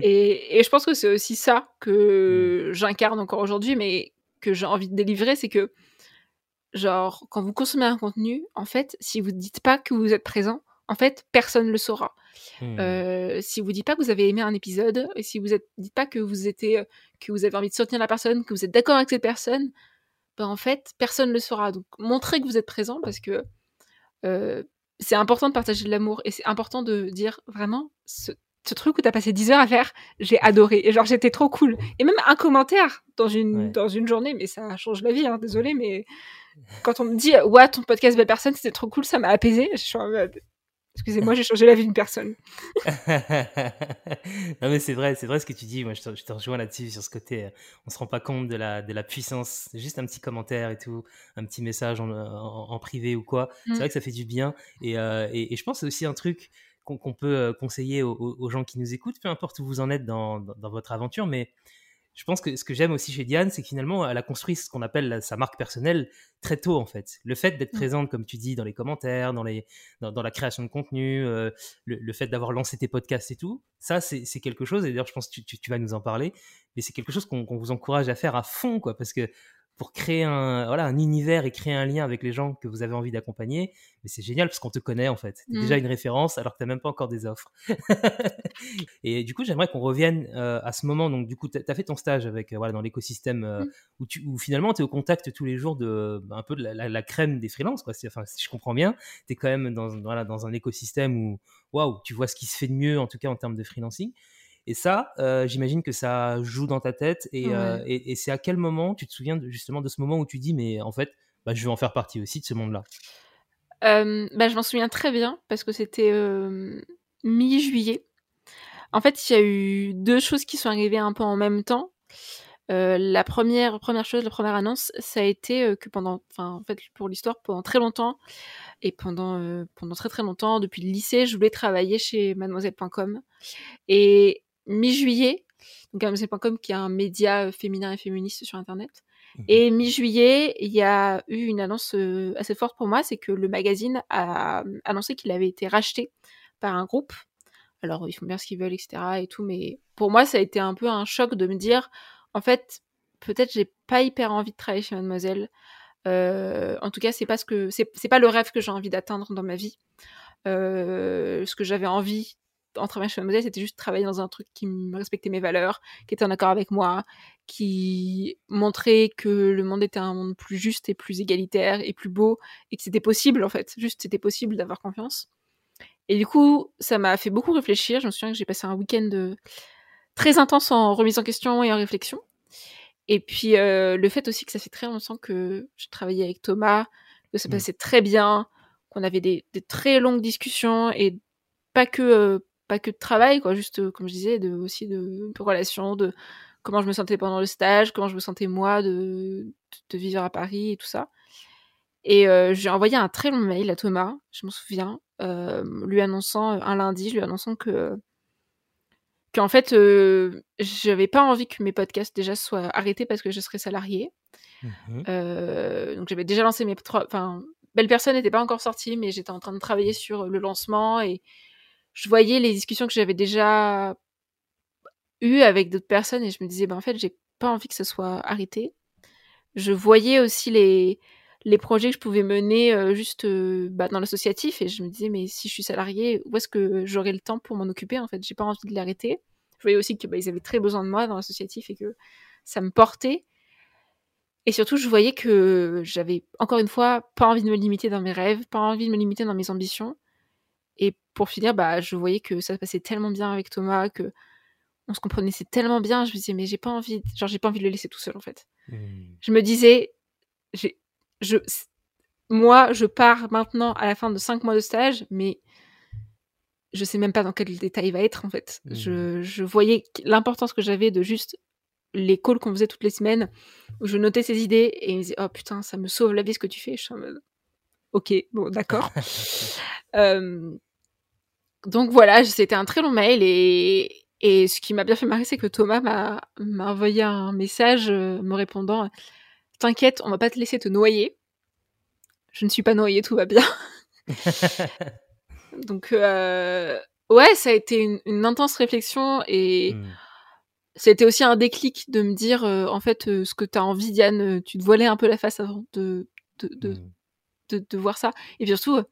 S2: et, et, je pense que c'est aussi ça que mmh. j'incarne encore aujourd'hui, mais que j'ai envie de délivrer, c'est que, genre, quand vous consommez un contenu, en fait, si vous ne dites pas que vous êtes présent, en fait, personne ne le saura. Mmh. Euh, si vous dites pas que vous avez aimé un épisode, et si vous ne dites pas que vous, étiez, que vous avez envie de soutenir la personne, que vous êtes d'accord avec cette personne, ben en fait, personne ne le saura. Donc, montrez que vous êtes présent parce que euh, c'est important de partager de l'amour et c'est important de dire vraiment ce, truc où t'as passé 10 heures à faire, j'ai adoré. Et genre, j'étais trop cool. Et même un commentaire dans une, dans une journée, mais ça change la vie, hein, désolé, mais quand on me dit, ouais, ton podcast Belle Personne, c'était trop cool, ça m'a apaisé. Je suis en mode, Excusez-moi, j'ai changé la vie d'une personne.
S1: non mais c'est vrai, c'est vrai ce que tu dis. Moi, je te, rejoins là-dessus sur ce côté. Euh, on se rend pas compte de la de la puissance. Juste un petit commentaire et tout, un petit message en, en, privé ou quoi. C'est mm. vrai que ça fait du bien. Et, euh, et, et je pense c'est aussi un truc qu'on peut conseiller aux, gens qui nous écoutent, peu importe où vous en êtes dans, dans votre aventure, mais je pense que ce que j'aime aussi chez Diane, c'est que finalement, elle a construit ce qu'on appelle sa marque personnelle très tôt, en fait. Le fait d'être mmh. présente, comme tu dis, dans les commentaires, dans, les, dans, la création de contenu, euh, le, fait d'avoir lancé tes podcasts et tout, ça, c'est quelque chose, et d'ailleurs, je pense que tu, tu, vas nous en parler, mais c'est quelque chose qu'on vous encourage à faire à fond, quoi, parce que pour créer un, voilà, un univers et créer un lien avec les gens que vous avez envie d'accompagner. Mais c'est génial parce qu'on te connaît en fait. Tu es déjà mmh. une référence alors que tu n'as même pas encore des offres. et du coup, j'aimerais qu'on revienne euh, à ce moment. Donc, du coup, tu as fait ton stage avec, euh, voilà, dans l'écosystème euh, mmh. où, tu, où finalement tu es au contact tous les jours de bah, un peu de la, crème des freelances. Quoi. Enfin, si je comprends bien, tu es quand même dans, voilà, dans un écosystème où waouh, tu vois ce qui se fait de mieux en tout cas en termes de freelancing. Et ça, euh, j'imagine que ça joue dans ta tête. Euh, et, et, c'est à quel moment tu te souviens justement de ce moment où tu dis, mais en fait, bah, je veux en faire partie aussi de ce monde-là?
S2: Euh, bah, Je m'en souviens très bien parce que c'était mi-juillet. En fait, il y a eu deux choses qui sont arrivées un peu en même temps. la première, première chose, la première annonce, ça a été que pendant, enfin, en fait, pour l'histoire, pendant très longtemps, et pendant, pendant très très longtemps, depuis le lycée, je voulais travailler chez mademoiselle.com. Et mi-juillet, donc Amazon.com qui est un média euh, féminin et féministe sur Internet. Mhm. Et mi-juillet, il y a eu une annonce euh, assez forte pour moi, c'est que le magazine a annoncé qu'il avait été racheté par un groupe. Alors, ils font bien ce qu'ils veulent, etc. et tout, mais pour moi, ça a été un peu un choc de me dire, en fait, peut-être j'ai pas hyper envie de travailler chez Mademoiselle. Euh, en tout cas, c'est pas ce que c'est pas le rêve que j'ai envie d'atteindre dans ma vie. ce que j'avais envie en travaillant chez Mademoiselle, c'était juste travailler dans un truc qui respectait mes valeurs, qui était en accord avec moi, qui montrait que le monde était un monde plus juste et plus égalitaire et plus beau, et que c'était possible en fait, juste c'était possible d'avoir confiance. Et du coup, ça m'a fait beaucoup réfléchir. Je me souviens que j'ai passé un week-end euh, très intense en remise en question et en réflexion. Et puis euh, le fait aussi que ça fait très longtemps que je travaillais avec Thomas, que ça mmh. passait très bien, qu'on avait des, très longues discussions et pas que euh, pas que de travail, quoi, juste, euh, comme je disais, de, aussi de, de relations, de comment je me sentais pendant le stage, comment je me sentais moi de, de, vivre à Paris et tout ça. Et euh, j'ai envoyé un très long mail à Thomas, je m'en souviens, euh, lui annonçant un lundi, lui annonçant que qu'en fait, euh, j'avais pas envie que mes podcasts déjà soient arrêtés parce que je serais salariée. Mmh donc j'avais déjà lancé mes trois, enfin, Belle Personne n'était pas encore sortie, mais j'étais en train de travailler sur le lancement et je voyais les discussions que j'avais déjà eues avec d'autres personnes et je me disais, ben en fait, j'ai pas envie que ça soit arrêté. Je voyais aussi les, les projets que je pouvais mener euh, juste euh, bah, dans l'associatif et je me disais, mais si je suis salariée, où est-ce que j'aurai le temps pour m'en occuper En fait, j'ai pas envie de l'arrêter. Je voyais aussi que bah, avaient très besoin de moi dans l'associatif et que ça me portait. Et surtout, je voyais que j'avais, encore une fois, pas envie de me limiter dans mes rêves, pas envie de me limiter dans mes ambitions. Et pour finir, bah, je voyais que ça se passait tellement bien avec Thomas, que on se comprenait tellement bien. Je me disais, mais j'ai pas envie, genre, j'ai pas envie de le laisser tout seul, en fait. Mmh. Je me disais, j'ai, je, moi, je pars maintenant à la fin de cinq mois de stage, mais je sais même pas dans quel détail il va être, en fait. Je, mmh. je voyais l'importance que j'avais de juste les calls qu'on faisait toutes les semaines, où je notais ses idées et il me disait, oh putain, ça me sauve la vie ce que tu fais. Je suis en mode, ok, bon, d'accord. euh, donc voilà, c'était un très long mail et, et ce qui m'a bien fait marrer, c'est que Thomas m'a envoyé un message euh, me répondant T'inquiète, on va pas te laisser te noyer. Je ne suis pas noyée, tout va bien. Donc, euh, ouais, ça a été une, intense réflexion et hmm. c'était aussi un déclic de me dire euh, en fait, ce que tu as envie, Diane, tu te voilais un peu la face avant de, de, de, hmm. de, de voir ça. Et puis surtout,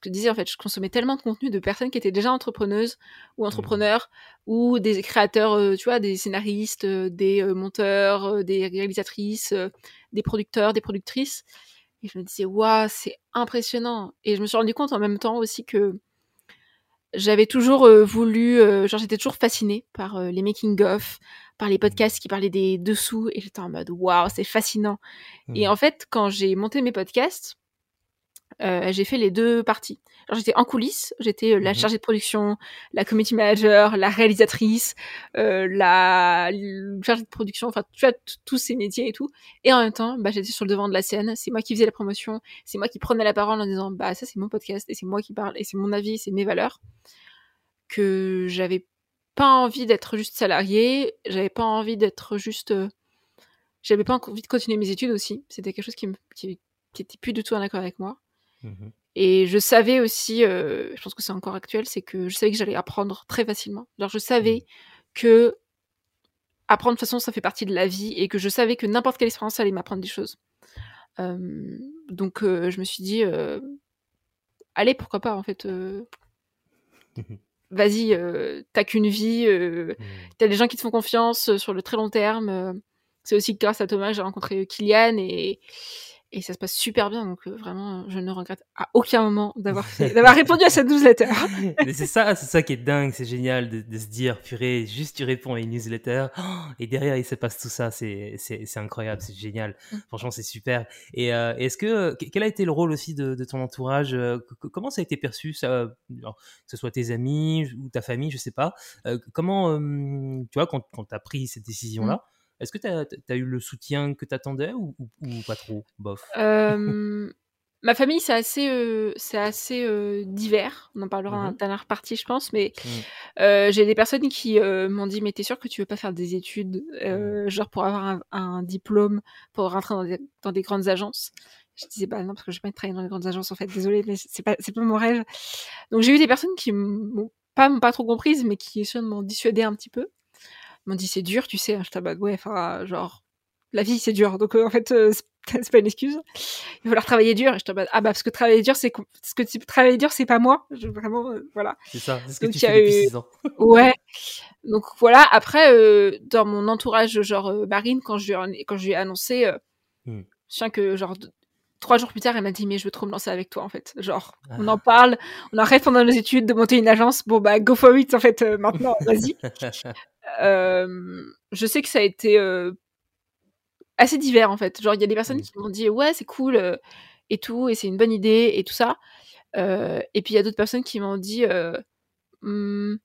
S2: que je disais, en fait, je consommais tellement de contenu de personnes qui étaient déjà entrepreneuses ou entrepreneurs mmh. ou des créateurs, euh, tu vois, des scénaristes, euh, des euh, monteurs, des réalisatrices, des producteurs, des productrices. Et je me disais, waouh, c'est impressionnant. Et je me suis rendu compte en même temps aussi que j'avais toujours voulu, genre j'étais toujours fascinée par les making-of, par les podcasts qui parlaient des dessous. Et j'étais en mode, waouh, c'est fascinant. Et mmh. en fait, quand j'ai monté mes podcasts, euh, j'ai fait les deux parties. J'étais en coulisses, j'étais euh, la mhm. chargée de production, la community manager, la réalisatrice, euh, la chargée de production, enfin tu vois tous ces métiers et tout. Et en même temps, bah, j'étais sur le devant de la scène. C'est moi qui faisais la promotion, c'est moi qui prenais la parole en disant bah ça c'est mon podcast et c'est moi qui parle et c'est mon avis, c'est mes valeurs. que j'avais pas envie d'être juste salariée, j'avais pas envie d'être juste, j'avais pas envie de continuer mes études aussi. C'était quelque chose qui me, qui, était plus du tout en accord avec moi. Mmh et je savais aussi, je pense que c'est encore actuel, c'est que je savais que j'allais apprendre très facilement. Alors je savais mmh. que apprendre de toute façon ça fait partie de la vie et que je savais que n'importe quelle expérience allait m'apprendre des choses. donc je me suis dit, allez pourquoi pas en fait. Vas-y, t'as qu'une vie, mmh. t'as des gens qui te font confiance sur le très long terme. c'est aussi grâce à Thomas que j'ai rencontré Kylian et, et ça se passe super bien. Donc euh, vraiment, je ne regrette à aucun moment d'avoir d'avoir répondu à cette newsletter.
S1: Mais c'est ça, c'est ça qui est dingue, c'est génial de, se dire, purée, juste tu réponds à une newsletter et derrière il se passe tout ça, c'est c'est incroyable, c'est génial. Mm. Franchement, c'est super. Et euh, est-ce que quel a été le rôle aussi de, ton entourage euh, Comment ça a été perçu ça, que ce soit tes amis ou ta famille, je sais pas. comment tu vois quand quand t'as pris cette décision là mm. Est-ce que tu as, eu le soutien que tu attendais ou, pas trop Bof?
S2: ma famille, c'est assez, euh, c'est assez euh, divers. On en parlera dans la dernière partie, je pense. Mais mmh. euh, j'ai des personnes qui m'ont dit Mais t'es sûr que tu veux pas faire des études, mmh. genre pour avoir un, diplôme, pour rentrer dans des, dans des, grandes agences? Je disais Bah non, parce que je vais pas travailler dans les grandes agences, en fait. Désolée, mais c'est pas, pas mon rêve. Donc j'ai eu des personnes qui m'ont pas, pas trop comprise, mais qui m'ont dissuadé un petit peu m'ont dit c'est dur, tu sais. Je t'abats, ouais, enfin, genre, la vie c'est dur. Donc euh, en fait, euh, c'est pas une excuse. Il va falloir travailler dur. Et je t'abats, ah bah parce que travailler dur, c'est ce que tu travailler dur, c'est pas moi. Je, vraiment, euh, voilà.
S1: C'est ça. C'est ce que tu fais depuis 6 ans.
S2: ouais. Donc voilà. Après, dans mon entourage, genre Marine, quand je lui, quand je lui ai annoncé, mmh. je sens que genre trois jours plus tard, elle m'a dit mais je veux trop me lancer avec toi en fait. Genre, on en ah. parle, on arrête pendant nos études de monter une agence. Bon bah go for it en fait. maintenant, vas-y. Euh, je sais que ça a été euh, assez divers en fait. Genre, il y a des personnes qui m'ont dit ouais, c'est cool euh, et tout, et c'est une bonne idée et tout ça. et puis il y a d'autres personnes qui m'ont dit «Hmm,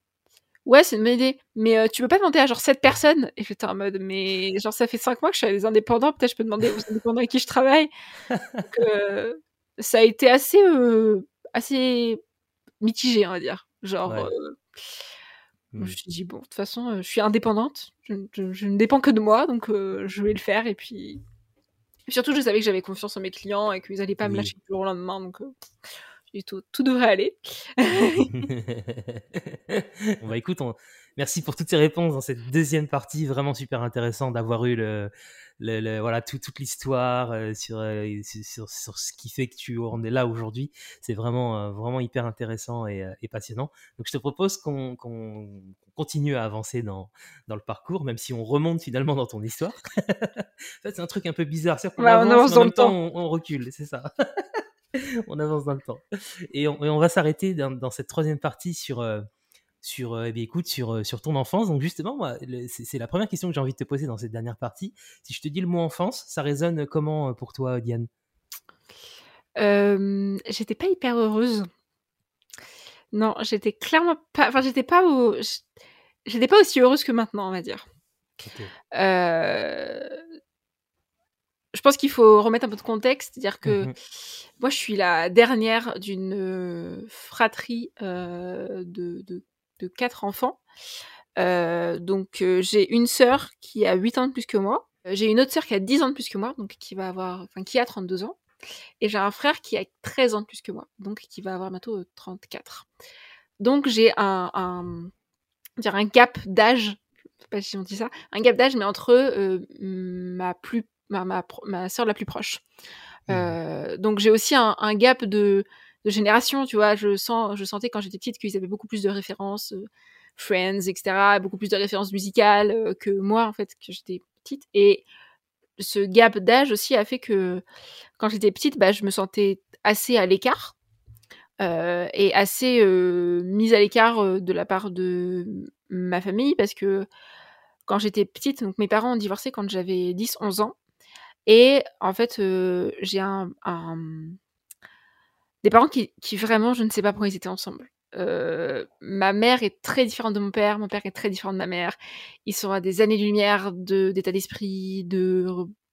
S2: ouais, c'est une bonne idée, mais tu peux pas demander à genre 7 personnes Et j'étais en mode mais genre ça fait 5 mois que je suis avec des indépendants, peut-être je peux demander aux indépendants avec qui je travaille. ça a été assez assez mitigé, on va dire. Genre. Je me mmh. suis dit, bon, de toute façon, je suis indépendante, je, ne dépends que de moi, donc je vais le faire. Et puis, surtout, je savais que j'avais confiance en mes clients et qu'ils n'allaient pas me lâcher du jour au lendemain, donc tout, tout devrait aller.
S1: on va écoute, merci pour toutes ces réponses dans cette deuxième partie, vraiment super intéressant d'avoir eu le, le, voilà toute l'histoire euh, sur, euh, sur, sur, ce qui fait que tu en es là aujourd'hui. C'est vraiment euh, vraiment hyper intéressant et, et, passionnant. Donc je te propose qu'on continue à avancer dans, dans le parcours, même si on remonte finalement dans ton histoire. en fait, c'est un truc un peu bizarre. C'est
S2: on, avance, dans le temps,
S1: on, recule, c'est ça. on avance dans le temps. Et on, on va s'arrêter dans, dans, cette troisième partie sur sur, euh, eh écoute, sur, euh, sur ton enfance. Donc justement, moi, c'est la première question que j'ai envie de te poser dans cette dernière partie. Si je te dis le mot enfance, ça résonne comment euh, pour toi, Diane?
S2: J'étais pas hyper heureuse. Non, j'étais clairement pas. Enfin, j'étais pas au... J'étais pas aussi heureuse que maintenant, on va dire. Je pense qu'il faut remettre un peu de contexte, dire que mmh moi, je suis la dernière d'une fratrie de, de de quatre enfants. Euh, donc euh, j'ai une sœur qui a 8 ans de plus que moi. Euh, j'ai une autre sœur qui a 10 ans de plus que moi, donc qui va avoir, enfin qui a 32 ans. Et j'ai un frère qui a 13 ans de plus que moi, donc qui va avoir bientôt 34. Donc j'ai un, un, dire un gap d'âge, je sais pas si on dit ça, un gap d'âge, mais entre ma plus ma, ma, ma sœur la plus proche. Mmh. donc j'ai aussi un, un gap de de génération, tu vois. Je sens, je sentais quand j'étais petite qu'ils avaient beaucoup plus de références, euh, Friends, etc., beaucoup plus de références musicales euh, que moi, en fait, que j'étais petite. Et ce gap d'âge aussi a fait que quand j'étais petite, bah, je me sentais assez à l'écart euh, et assez mise à l'écart de la part de ma famille parce que quand j'étais petite, donc mes parents ont divorcé quand j'avais 10-11 ans. Et en fait, j'ai un, des parents qui, vraiment, je ne sais pas pourquoi ils étaient ensemble. Ma mère est très différente de mon père, mon père est très différent de ma mère. Ils sont à des années-lumière d'état d'esprit, de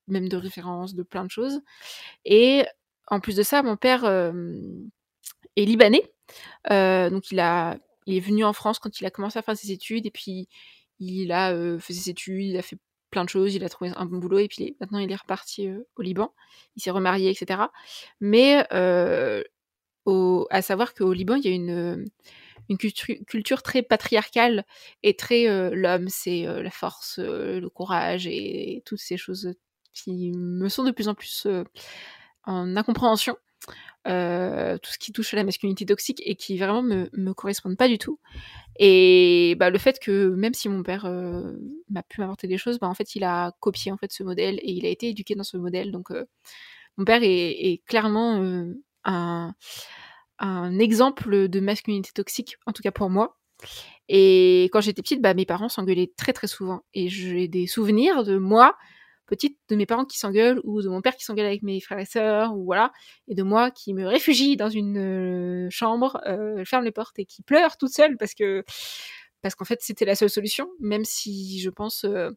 S2: même de référence, de plein de choses. Et en plus de ça, mon père est libanais, donc il est venu en France quand il a commencé à faire ses études et puis il a fait ses études, il a fait plein de choses, il a trouvé un bon boulot et puis maintenant il est reparti au Liban. Il s'est remarié, etc. Mais au, à savoir qu'au Liban, il y a une, une culture, très patriarcale et très l'homme, c'est la force, le courage et toutes ces choses qui me sont de plus en plus en incompréhension. Euh, tout ce qui touche à la masculinité toxique et qui vraiment me, me correspondent pas du tout. Et bah, le fait que même si mon père euh, m'a pu m'apporter des choses, bah, en fait il a copié en fait ce modèle et il a été éduqué dans ce modèle. Donc euh, mon père est, clairement un, un exemple de masculinité toxique, en tout cas pour moi. Et quand j'étais petite, bah, mes parents s'engueulaient très très souvent. Et j'ai des souvenirs de moi petite de mes parents qui s'engueulent ou de mon père qui s'engueule avec mes frères et sœurs ou voilà et de moi qui me réfugie dans une euh, chambre euh, ferme les portes et qui pleure toute seule parce que parce qu'en fait c'était la seule solution même si je pense euh,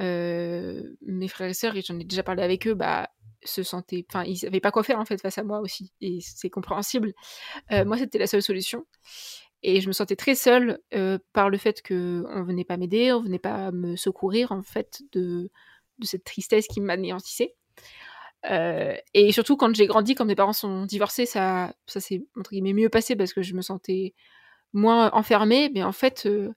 S2: euh, mes frères et sœurs et j'en ai déjà parlé avec eux bah se sentaient enfin ils savaient pas quoi faire en fait face à moi aussi et c'est compréhensible. Moi c'était la seule solution et je me sentais très seule par le fait que on venait pas m'aider, on venait pas me secourir en fait de de cette tristesse qui m'anéantissait. Euh, et surtout quand j'ai grandi, quand mes parents sont divorcés, ça, ça s'est entre guillemets mieux passé parce que je me sentais moins enfermée. Mais en fait, euh,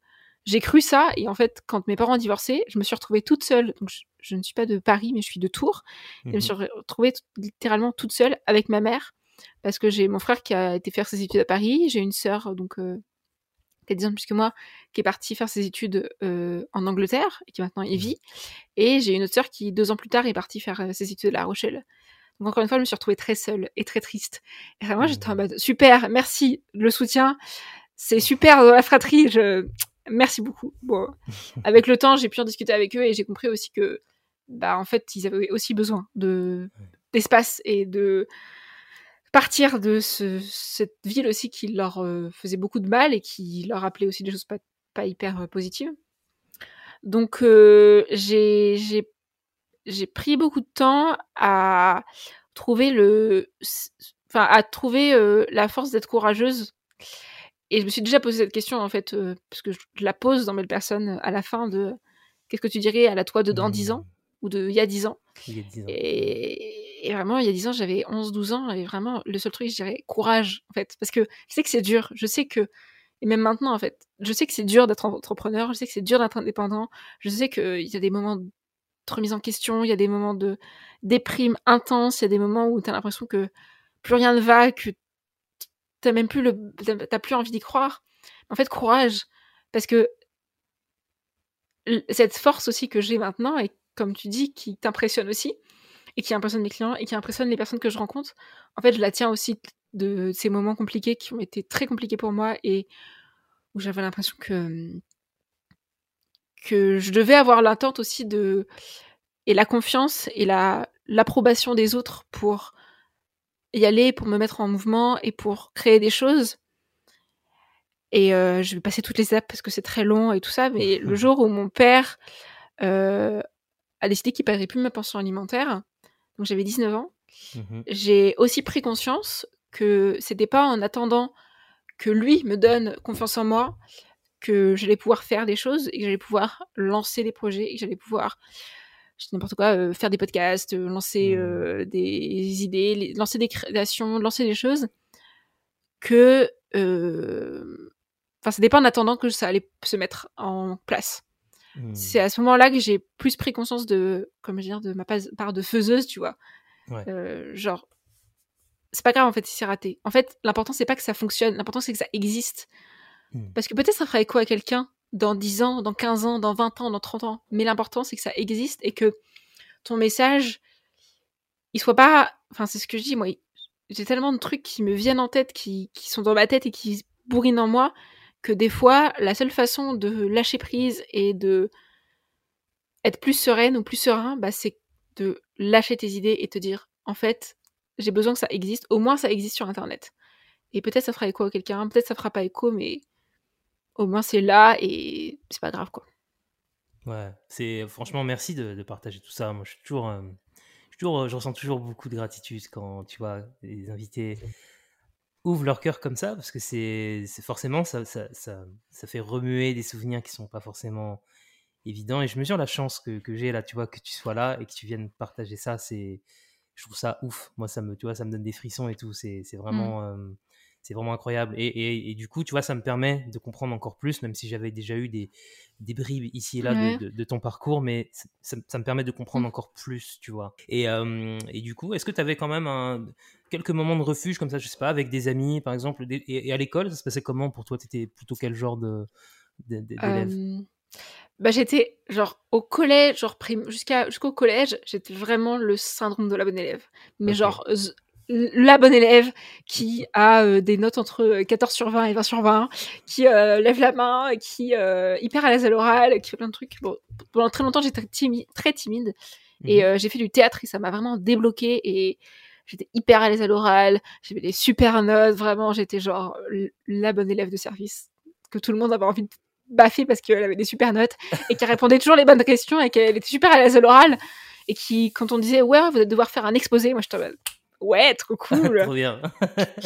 S2: j'ai cru ça. Et en fait, quand mes parents ont divorcé, je me suis retrouvée toute seule. Donc, je, ne suis pas de Paris, mais je suis de Tours. Et je me mhm. suis retrouvée littéralement toute seule avec ma mère parce que j'ai mon frère qui a été faire ses études à Paris. J'ai une sœur donc euh, qui a 10 ans plus que moi, qui est partie faire ses études euh, en Angleterre et qui maintenant y mmh. vit. Et j'ai une autre sœur qui, deux ans plus tard, est partie faire euh, ses études à La Rochelle. Donc encore une fois, je me suis retrouvée très seule et très triste. Et vraiment, j'étais en mmh. mode super, merci, le soutien, c'est super la fratrie. Je... Merci beaucoup. Bon, avec le temps, j'ai pu en discuter avec eux et j'ai compris aussi que, bah, en fait, ils avaient aussi besoin de d'espace et de partir de cette ville aussi qui leur euh, faisait beaucoup de mal et qui leur rappelait aussi des choses pas, pas hyper euh, positives. Donc euh, j'ai pris beaucoup de temps à trouver le enfin à trouver la force d'être courageuse et je me suis déjà posé cette question en fait parce que je la pose dans mes personnes à la fin de qu'est-ce que tu dirais à la toi de dans 10 ans ou de il y a 10 ans, il y a 10 ans. Et, et vraiment, il y a 10 ans, j'avais 11-12 ans, et vraiment, le seul truc, je dirais, courage, en fait. Parce que je sais que c'est dur, je sais que, et même maintenant, en fait, je sais que c'est dur d'être entrepreneur, je sais que c'est dur d'être indépendant, je sais qu'il y a des moments de remise en question, il y a des moments de déprime intense, il y a des moments où tu as l'impression que plus rien ne va, que t'as même plus le, t'as plus envie d'y croire. En fait, courage. Parce que cette force aussi que j'ai maintenant, et comme tu dis, qui t'impressionne aussi, et qui impressionne mes clients et qui impressionne les personnes que je rencontre, en fait, je la tiens aussi de ces moments compliqués qui ont été très compliqués pour moi et où j'avais l'impression que que je devais avoir l'attente aussi de et la confiance et la l'approbation des autres pour y aller, pour me mettre en mouvement et pour créer des choses. Et euh, je vais passer toutes les étapes parce que c'est très long et tout ça, mais le jour où mon père euh, a décidé qu'il paierait plus ma pension alimentaire, donc j'avais 19 ans, mmh j'ai aussi pris conscience que c'était pas en attendant que lui me donne confiance en moi que j'allais pouvoir faire des choses et que j'allais pouvoir lancer des projets et que j'allais pouvoir je n'importe quoi euh, faire des podcasts euh, lancer mmh. euh, des idées lancer des créations lancer des choses que enfin c'était pas en attendant que ça allait se mettre en place Mmh. C'est à ce moment-là que j'ai plus pris conscience de, comment dire, de ma part de faiseuse, tu vois. Euh, genre, c'est pas grave en fait si c'est raté. En fait, l'important c'est pas que ça fonctionne, l'important c'est que ça existe. Mmh. Parce que peut-être ça fera écho à quelqu'un dans 10 ans, dans 15 ans, dans 20 ans, dans 30 ans. Mais l'important c'est que ça existe et que ton message, il soit pas. Enfin, c'est ce que je dis, moi. J'ai tellement de trucs qui me viennent en tête, qui, qui sont dans ma tête et qui bourrinent en moi, que des fois, la seule façon de lâcher prise et de être plus sereine ou plus serein, bah, c'est de lâcher tes idées et te dire, en fait, j'ai besoin que ça existe. Au moins, ça existe sur Internet. Et peut-être ça fera écho à quelqu'un, peut-être ça fera pas écho, mais au moins c'est là et c'est pas grave, quoi.
S1: Ouais, c'est franchement merci de, partager tout ça. Moi, je suis toujours, euh, toujours, je ressens toujours beaucoup de gratitude quand tu vois les invités ouvrent leur cœur comme ça, parce que c'est forcément, ça, ça, ça, ça, fait remuer des souvenirs qui sont pas forcément évidents. Et je mesure la chance que, que j'ai là, tu vois, que tu sois là et que tu viennes partager ça. C'est, je trouve ça ouf. Moi, ça me, tu vois, ça me donne des frissons et tout. C'est
S2: Mmh.
S1: vraiment, euh, c'est vraiment incroyable. Et, et, et, du coup, tu vois, ça me permet de comprendre encore plus, même si j'avais déjà eu des, des bribes ici et là
S2: Ouais.
S1: de, de, de, ton parcours, mais ça, ça, me permet de comprendre
S2: Mmh.
S1: encore plus, tu vois. Et, euh, et du coup, est-ce que tu avais quand même un, quelques moments de refuge comme ça, je sais pas, avec des amis, par exemple, des, et, et, à l'école, ça se passait comment pour toi? Tu étais plutôt quel genre de, d'élève?
S2: Euh, bah, J'étais, genre, au collège, genre, prime, jusqu'à, jusqu'au collège, j'étais vraiment le syndrome de la bonne élève. Mais okay. genre, la bonne élève qui a euh, des notes entre 14 sur 20 et 20 sur 20, qui euh, lève la main, qui euh, hyper à l'aise à l'oral, qui fait plein de trucs. Bon, pendant très longtemps, j'étais très timide. Et euh, j'ai fait du théâtre et ça m'a vraiment débloqué. Et j'étais hyper à l'aise à l'oral. J'avais des super notes. Vraiment, j'étais genre la bonne élève de service que tout le monde avait envie de baffer parce qu'elle avait des super notes et qui répondait toujours les bonnes questions et qu'elle était super à l'aise à l'oral. Et qui, quand on disait, ouais, vous allez devoir faire un exposé, moi je te ouais, trop cool.
S1: trop bien.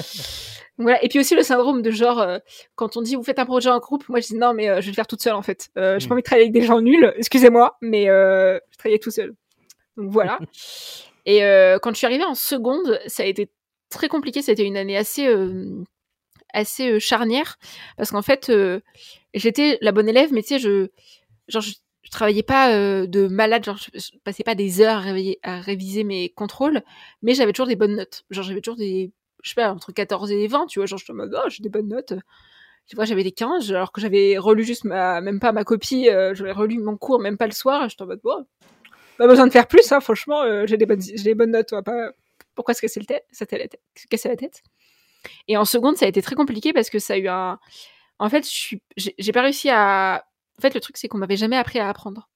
S2: voilà. Et puis aussi le syndrome de genre, euh, quand on dit vous faites un projet en groupe, moi je dis non, mais euh, je vais le faire toute seule en fait. Euh, mm. J'ai pas envie de travailler avec des gens nuls, excusez-moi, mais je travaillais tout seul. Donc voilà. Et quand je suis arrivée en seconde, ça a été très compliqué. C'était une année assez, assez charnière parce qu'en fait, j'étais la bonne élève, mais tu sais, je, genre, je, je travaillais pas euh, de malade, genre je, je, passais pas des heures à, réviser mes contrôles, mais j'avais toujours des bonnes notes. Genre j'avais toujours des, je sais pas, entre 14 et 20, tu vois, genre je me oh, j'ai des bonnes notes. Tu vois, j'avais des 15, alors que j'avais relu juste ma, même pas ma copie, euh, j'avais relu mon cours, même pas le soir, j'étais en mode, pas besoin de faire plus, hein, franchement, euh, j'ai des bonnes, des bonnes notes, pourquoi se casser, le tête, ça la tête, se casser la tête? Et en seconde, ça a été très compliqué parce que ça a eu un, en fait, j'ai pas réussi à, en fait, le truc, c'est qu'on m'avait jamais appris à apprendre.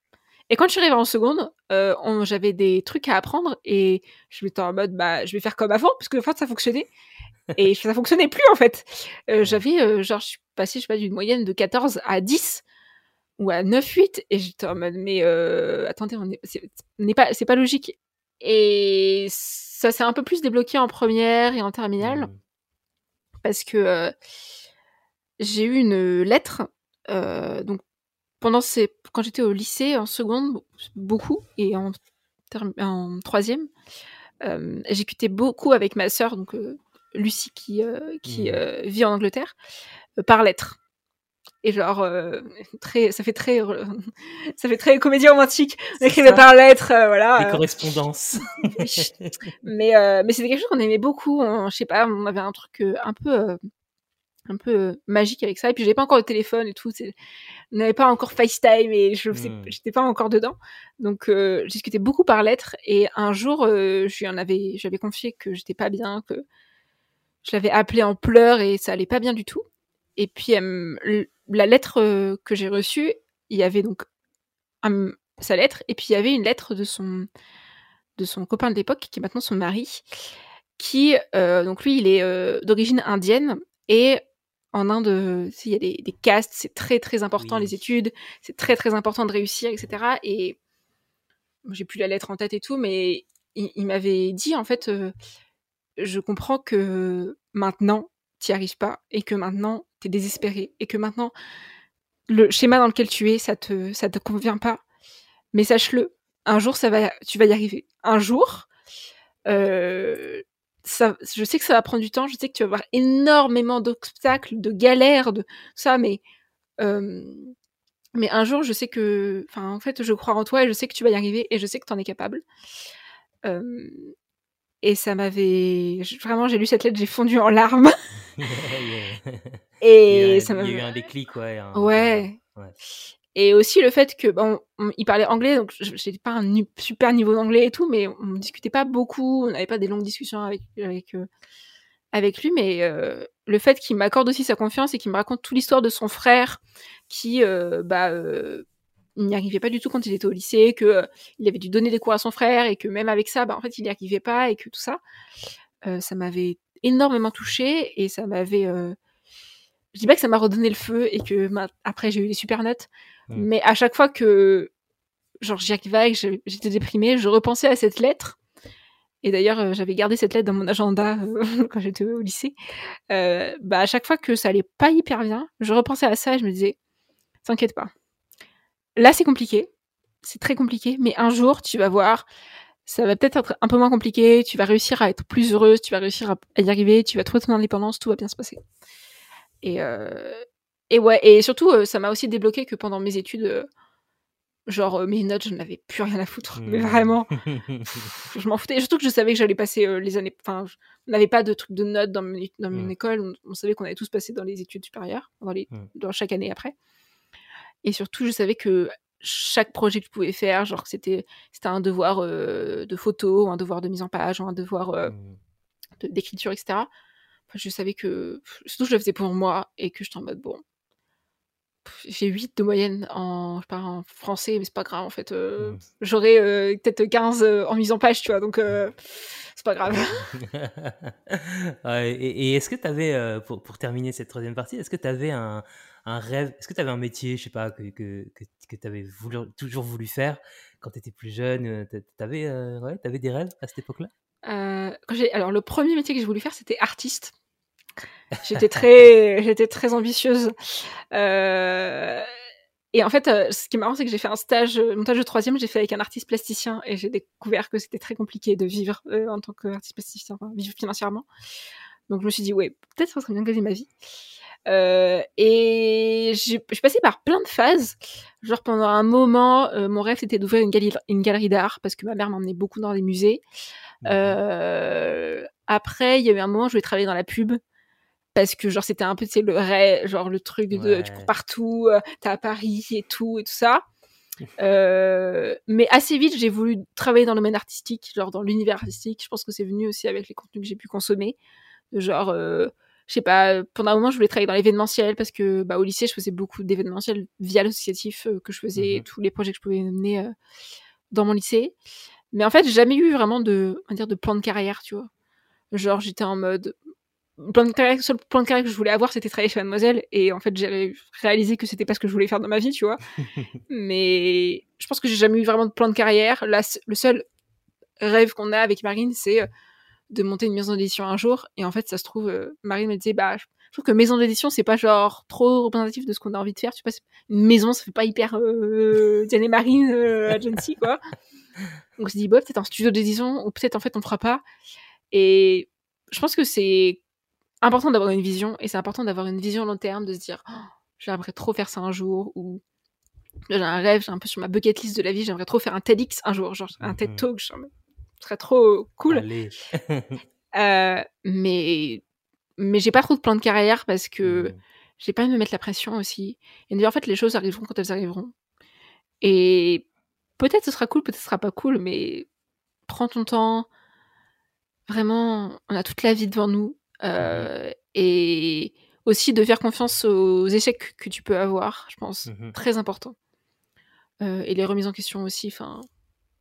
S2: Et quand je suis arrivée en seconde, euh, j'avais des trucs à apprendre et je m'étais en mode, bah, je vais faire comme avant, parce que en fait, ça fonctionnait. Et ça fonctionnait plus, en fait. Euh, j'avais, euh, genre, je suis passée, je sais pas, d'une moyenne de 14 à 10 ou à 9, 8. Et j'étais en mode, mais attendez, on est, c'est pas, c'est pas logique. Et ça s'est un peu plus débloqué en première et en terminale. Mmh. Parce que j'ai eu une lettre, donc pendant ces, quand j'étais au lycée, en seconde, beaucoup, et en, en troisième, euh, j'écoutais beaucoup avec ma sœur, donc euh, Lucie, qui, euh, qui mmh. vit en Angleterre, par lettre. Et genre, très, ça fait très, ça fait très comédie romantique. On écrivait par lettre, voilà.
S1: Les correspondances.
S2: mais, mais c'était quelque chose qu'on aimait beaucoup. On, je sais pas, on avait un truc un peu un peu magique avec ça. Et puis j'avais pas encore le téléphone et tout. On n'avait pas encore FaceTime et je mmh. j'étais pas encore dedans. Donc euh, je discutais beaucoup par lettre. Et un jour, euh, je lui en avais, j'avais confié que j'étais pas bien, que je l'avais appelé en pleurs et ça allait pas bien du tout. Et puis euh, la lettre que j'ai reçue, il y avait donc un, sa lettre et puis il y avait une lettre de son de son copain de l'époque qui est maintenant son mari qui donc lui il est d'origine indienne et en Inde, il y a des, des castes, c'est très très important oui. les études, c'est très très important de réussir, etc. Et j'ai plus la lettre en tête et tout, mais il, il m'avait dit en fait, euh, je comprends que maintenant t'y arrives pas et que maintenant t'es désespéré et que maintenant le schéma dans lequel tu es, ça te ça te convient pas. Mais sache-le, un jour ça va, tu vas y arriver. Un jour, euh, ça, je sais que ça va prendre du temps, je sais que tu vas avoir énormément d'obstacles, de galères, de ça, mais euh, mais un jour, je sais que, enfin, en fait, je crois en toi et je sais que tu vas y arriver et je sais que tu en es capable. Euh, et ça m'avait vraiment, j'ai lu cette lettre, j'ai fondu en larmes.
S1: et il y a, ça m'a. Il y a eu un déclic, ouais. Un...
S2: Ouais. ouais. Et aussi le fait que bon, on, il parlait anglais, donc j'étais pas un super niveau d'anglais et tout, mais on discutait pas beaucoup, on n'avait pas des longues discussions avec avec euh, avec lui, mais euh, le fait qu'il m'accorde aussi sa confiance et qu'il me raconte toute l'histoire de son frère, qui euh, bah il n'y arrivait pas du tout quand il était au lycée, que il avait dû donner des cours à son frère et que même avec ça, bah en fait il n'y arrivait pas et que tout ça, ça m'avait énormément touchée et ça m'avait je dis pas que ça m'a redonné le feu et que après j'ai eu des super notes, mmh. mais à chaque fois que genre j'y arrivais, j'étais déprimée, je repensais à cette lettre. Et d'ailleurs j'avais gardé cette lettre dans mon agenda quand j'étais au lycée, bah à chaque fois que ça allait pas hyper bien, je repensais à ça et je me disais, t'inquiète pas. Là c'est compliqué, c'est très compliqué, mais un jour tu vas voir, ça va peut-être être un peu moins compliqué, tu vas réussir à être plus heureuse, tu vas réussir à, y arriver, tu vas trouver ton indépendance, tout va bien se passer. Et, euh, et ouais, et surtout, euh, ça m'a aussi débloqué que pendant mes études, euh, genre mes notes, je n'avais plus rien à foutre. Mais mmh. vraiment, je m'en foutais. Surtout que je savais que j'allais passer les années. Enfin, on n'avait pas de truc de notes dans, mon, dans mon mmh. école. On, savait qu'on allait tous passer dans les études supérieures, dans, les, mmh. dans chaque année après. Et surtout, je savais que chaque projet que je pouvais faire, genre c'était c'était un devoir euh, de photo, un devoir de mise en page, un devoir euh, d'écriture, etc. je savais que surtout je le faisais pour moi et que j'étais en mode bon, j'ai 8 de moyenne en, je en français, mais c'est pas grave en fait. Euh, mmh. J'aurais peut-être 15 en mise en page, tu vois, donc c'est pas grave.
S1: et, est-ce que tu avais, pour, pour, terminer cette troisième partie, est-ce que tu avais un, un rêve Est-ce que tu avais un métier, je sais pas, que, que, que, tu avais voulu, toujours voulu faire quand tu étais plus jeune euh, Tu avais, euh, ouais, avais des rêves à cette époque-là?
S2: Euh, Alors, le premier métier que j'ai voulu faire, c'était artiste. J'étais très, j'étais très ambitieuse. Euh, et en fait, ce qui est marrant, c'est que j'ai fait un stage, mon stage de troisième, j'ai fait avec un artiste plasticien et j'ai découvert que c'était très compliqué de vivre en tant qu'artiste plasticien, vivre financièrement. Donc je me suis dit, ouais, peut-être ça serait bien de gagner ma vie. Euh, et je suis passée par plein de phases. Genre pendant un moment, euh, mon rêve c'était d'ouvrir une, galerie, une galerie d'art parce que ma mère m'emmenait beaucoup dans des musées. Euh, après, il y a eu un moment, je voulais travailler dans la pub parce que genre c'était un peu tu le rêve, genre le truc de tu cours partout, t'es à Paris et tout et tout ça. mais assez vite, j'ai voulu travailler dans le domaine artistique, genre dans l'univers artistique. Je pense que c'est venu aussi avec les contenus que j'ai pu consommer. Genre, je sais pas, pendant un moment, je voulais travailler dans l'événementiel parce que bah, au lycée, je faisais beaucoup d'événementiel via l'associatif euh, que je faisais, mmh tous les projets que je pouvais mener euh, dans mon lycée. Mais en fait, j'ai jamais eu vraiment de, on dire, de plan de carrière, tu vois. Genre, j'étais en mode, plan de carrière, le seul plan de carrière que je voulais avoir, c'était travailler chez Mademoiselle. Et en fait, j'ai réalisé que c'était pas ce que je voulais faire dans ma vie, tu vois. Mais je pense que j'ai jamais eu vraiment de plan de carrière. Là, le seul rêve qu'on a avec Marine, c'est euh, de monter une maison d'édition un jour. Et en fait, ça se trouve, euh, Marine me disait, bah, je trouve que maison d'édition, c'est pas genre trop représentatif de ce qu'on a envie de faire. Tu vois, une maison, ça fait pas hyper euh, Diane et Marine euh, agency, quoi. Donc, on se dit, bah, peut-être un studio d'édition, ou peut-être en fait, on fera pas. Et je pense que c'est important d'avoir une vision, et c'est important d'avoir une vision long terme, de se dire, oh, j'aimerais trop faire ça un jour, ou j'ai un rêve, j'ai un peu sur ma bucket list de la vie, j'aimerais trop faire un TEDx un jour, genre un TED mhm. Talk, serait trop cool. euh, mais mais j'ai pas trop de plan de carrière parce que mmh. j'ai pas envie de me mettre la pression aussi. Et en fait, les choses arriveront quand elles arriveront. Et peut-être ce sera cool, peut-être ce sera pas cool, mais prends ton temps. Vraiment, on a toute la vie devant nous. Mmh euh, et aussi de faire confiance aux échecs que tu peux avoir, je pense. Mmh Très important. Euh, et les remises en question aussi. Enfin,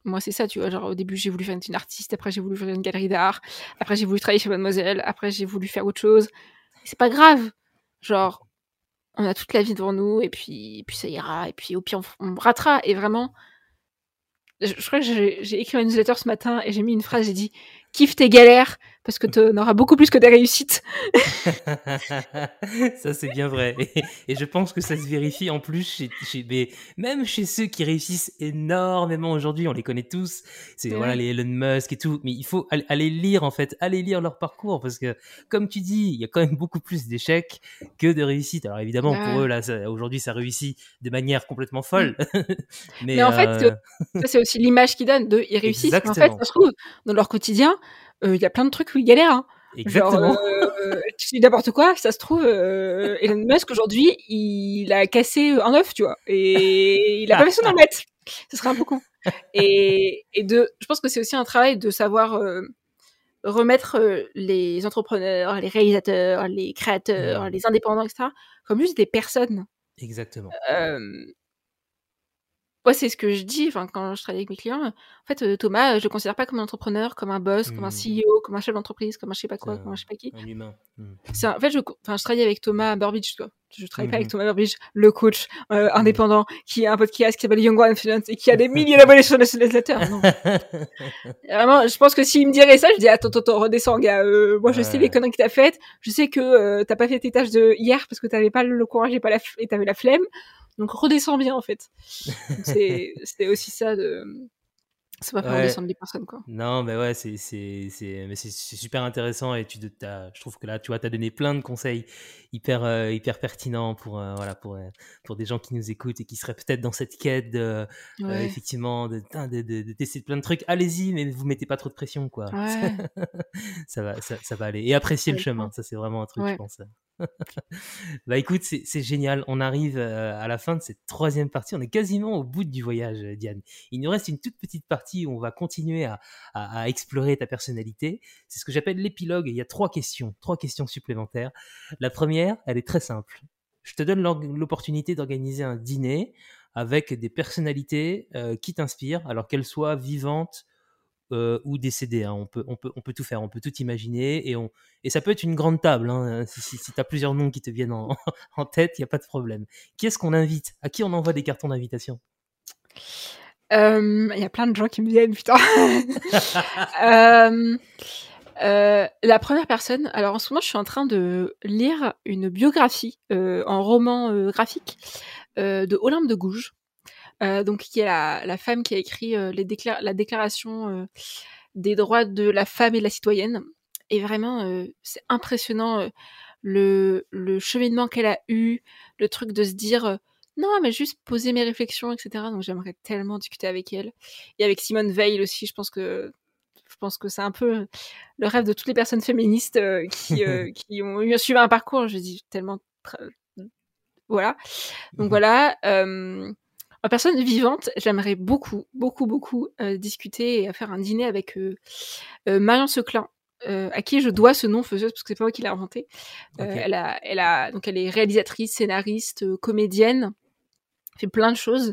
S2: moi, c'est ça, tu vois. Genre, au début, j'ai voulu faire une artiste, après, j'ai voulu faire une galerie d'art, après, j'ai voulu travailler chez Mademoiselle, après, j'ai voulu faire autre chose. C'est pas grave. Genre, on a toute la vie devant nous, et puis, puis ça ira, et puis au pire, on, on ratera. Et vraiment, je, je crois que j'ai écrit une newsletter ce matin, et j'ai mis une phrase, j'ai dit kiffe tes galères parce que tu en auras beaucoup plus que des réussites.
S1: ça, c'est bien vrai. Et, je pense que ça se vérifie en plus chez, chez mais même chez ceux qui réussissent énormément aujourd'hui. On les connaît tous. C'est voilà les Elon Musk et tout. Mais il faut aller lire en fait, aller lire leur parcours parce que, comme tu dis, il y a quand même beaucoup plus d'échecs que de réussites. Alors évidemment, pour eux là, aujourd'hui, ça réussit de manière complètement folle.
S2: mais, en fait, euh, c'est aussi l'image qu'ils donnent de ils réussissent. en fait, ça se trouve dans leur quotidien il y a plein de trucs où il galère. Hein.
S1: Exactement. Genre,
S2: euh, tu dis n'importe quoi, ça se trouve, euh, Elon Musk aujourd'hui, il a cassé un œuf, tu vois, et il a pas fait son omelette. Ce serait un peu con. Et, et de, je pense que c'est aussi un travail de savoir euh, remettre euh, les entrepreneurs, les réalisateurs, les créateurs, les indépendants, etc., comme juste des personnes.
S1: Exactement.
S2: Euh, moi, c'est ce que je dis enfin, quand je travaille avec mes clients. En fait, euh, Thomas, je le considère pas comme un entrepreneur, comme un boss, comme un
S1: Mmh.
S2: CEO, comme un chef d'entreprise, comme un je sais pas quoi, comme un je sais pas qui.
S1: un humain. Mmh.
S2: Un- en fait, je, enfin, je travaille avec Thomas Burbidge. Je travaille pas avec
S1: Mhm.
S2: Thomas Burbidge, le coach euh,
S1: Mmh.
S2: indépendant qui a un podcast qui s'appelle Young One Influence et qui a des milliers d'abonnés sur le newsletter. Non. Vraiment, je pense que s'il me dirait ça, je dis attends, attends, redescends, gars. Euh, moi, je sais les conneries que t'as faites. Je sais que euh, t'as pas fait tes tâches de hier parce que t'avais pas le courage et pas la f- et t'avais la flemme. Donc redescends bien en fait. C'est aussi ça de ça va faire
S1: Ouais.
S2: redescendre les personnes quoi.
S1: Non, mais ouais, c'est super intéressant et tu t'as- je trouve que là, tu vois, tu as donné plein de conseils hyper euh, hyper pertinents pour euh, voilà pour euh, pour des gens qui nous écoutent et qui seraient peut-être dans cette quête de
S2: Ouais.
S1: effectivement de, de, de, de tester plein de trucs. Allez-y, mais vous mettez pas trop de pression quoi.
S2: Ouais.
S1: ça va ça, ça va aller et apprécier le chemin, ça c'est vraiment un truc je pense. Bah écoute, c'est génial. On arrive euh, à la fin de cette troisième partie. On est quasiment au bout du voyage, euh, Diane. Il nous reste une toute petite partie où on va continuer à, explorer ta personnalité. C'est ce que j'appelle l'épilogue. Il y a trois questions, trois questions supplémentaires. La première, elle est très simple. Je te donne l'opportunité d'organiser un dîner avec des personnalités euh, qui t'inspirent, alors qu'elles soient vivantes euh, ou décédées. hein. On, peut, tout faire, on peut tout imaginer. Et, ça peut être une grande table. hein. Si, si, si tu as plusieurs noms qui te viennent en, tête, il n'y a pas de problème. Qui est-ce qu'on invite? À qui on envoie des cartons d'invitation?
S2: Euh, Il y a plein de gens qui me viennent, putain. Euh, euh, la première personne, alors en ce moment, je suis en train de lire une biographie euh, en roman euh, graphique euh, de Olympe de Gouges, euh, donc qui est la, la femme qui a écrit euh, les décla- la déclaration euh, des droits de la femme et de la citoyenne. Et vraiment, euh, c'est impressionnant euh, le, le cheminement qu'elle a eu, le truc de se dire non, mais juste poser mes réflexions, etc. Donc j'aimerais tellement discuter avec elle. Et avec Simone Veil aussi, je pense que je pense que c'est un peu le rêve de toutes les personnes féministes euh, qui, euh, qui ont eu suivi un parcours. Je dis tellement voilà. Donc
S1: Mhm.
S2: voilà. Euh, en personne vivante, j'aimerais beaucoup, beaucoup, beaucoup euh, discuter et faire un dîner avec euh, euh, Marion Seclin, à qui je dois ce nom faiseuse parce que c'est pas moi qui l'ai inventé. Elle a, elle a, donc elle est réalisatrice, scénariste, comédienne, fait plein de choses,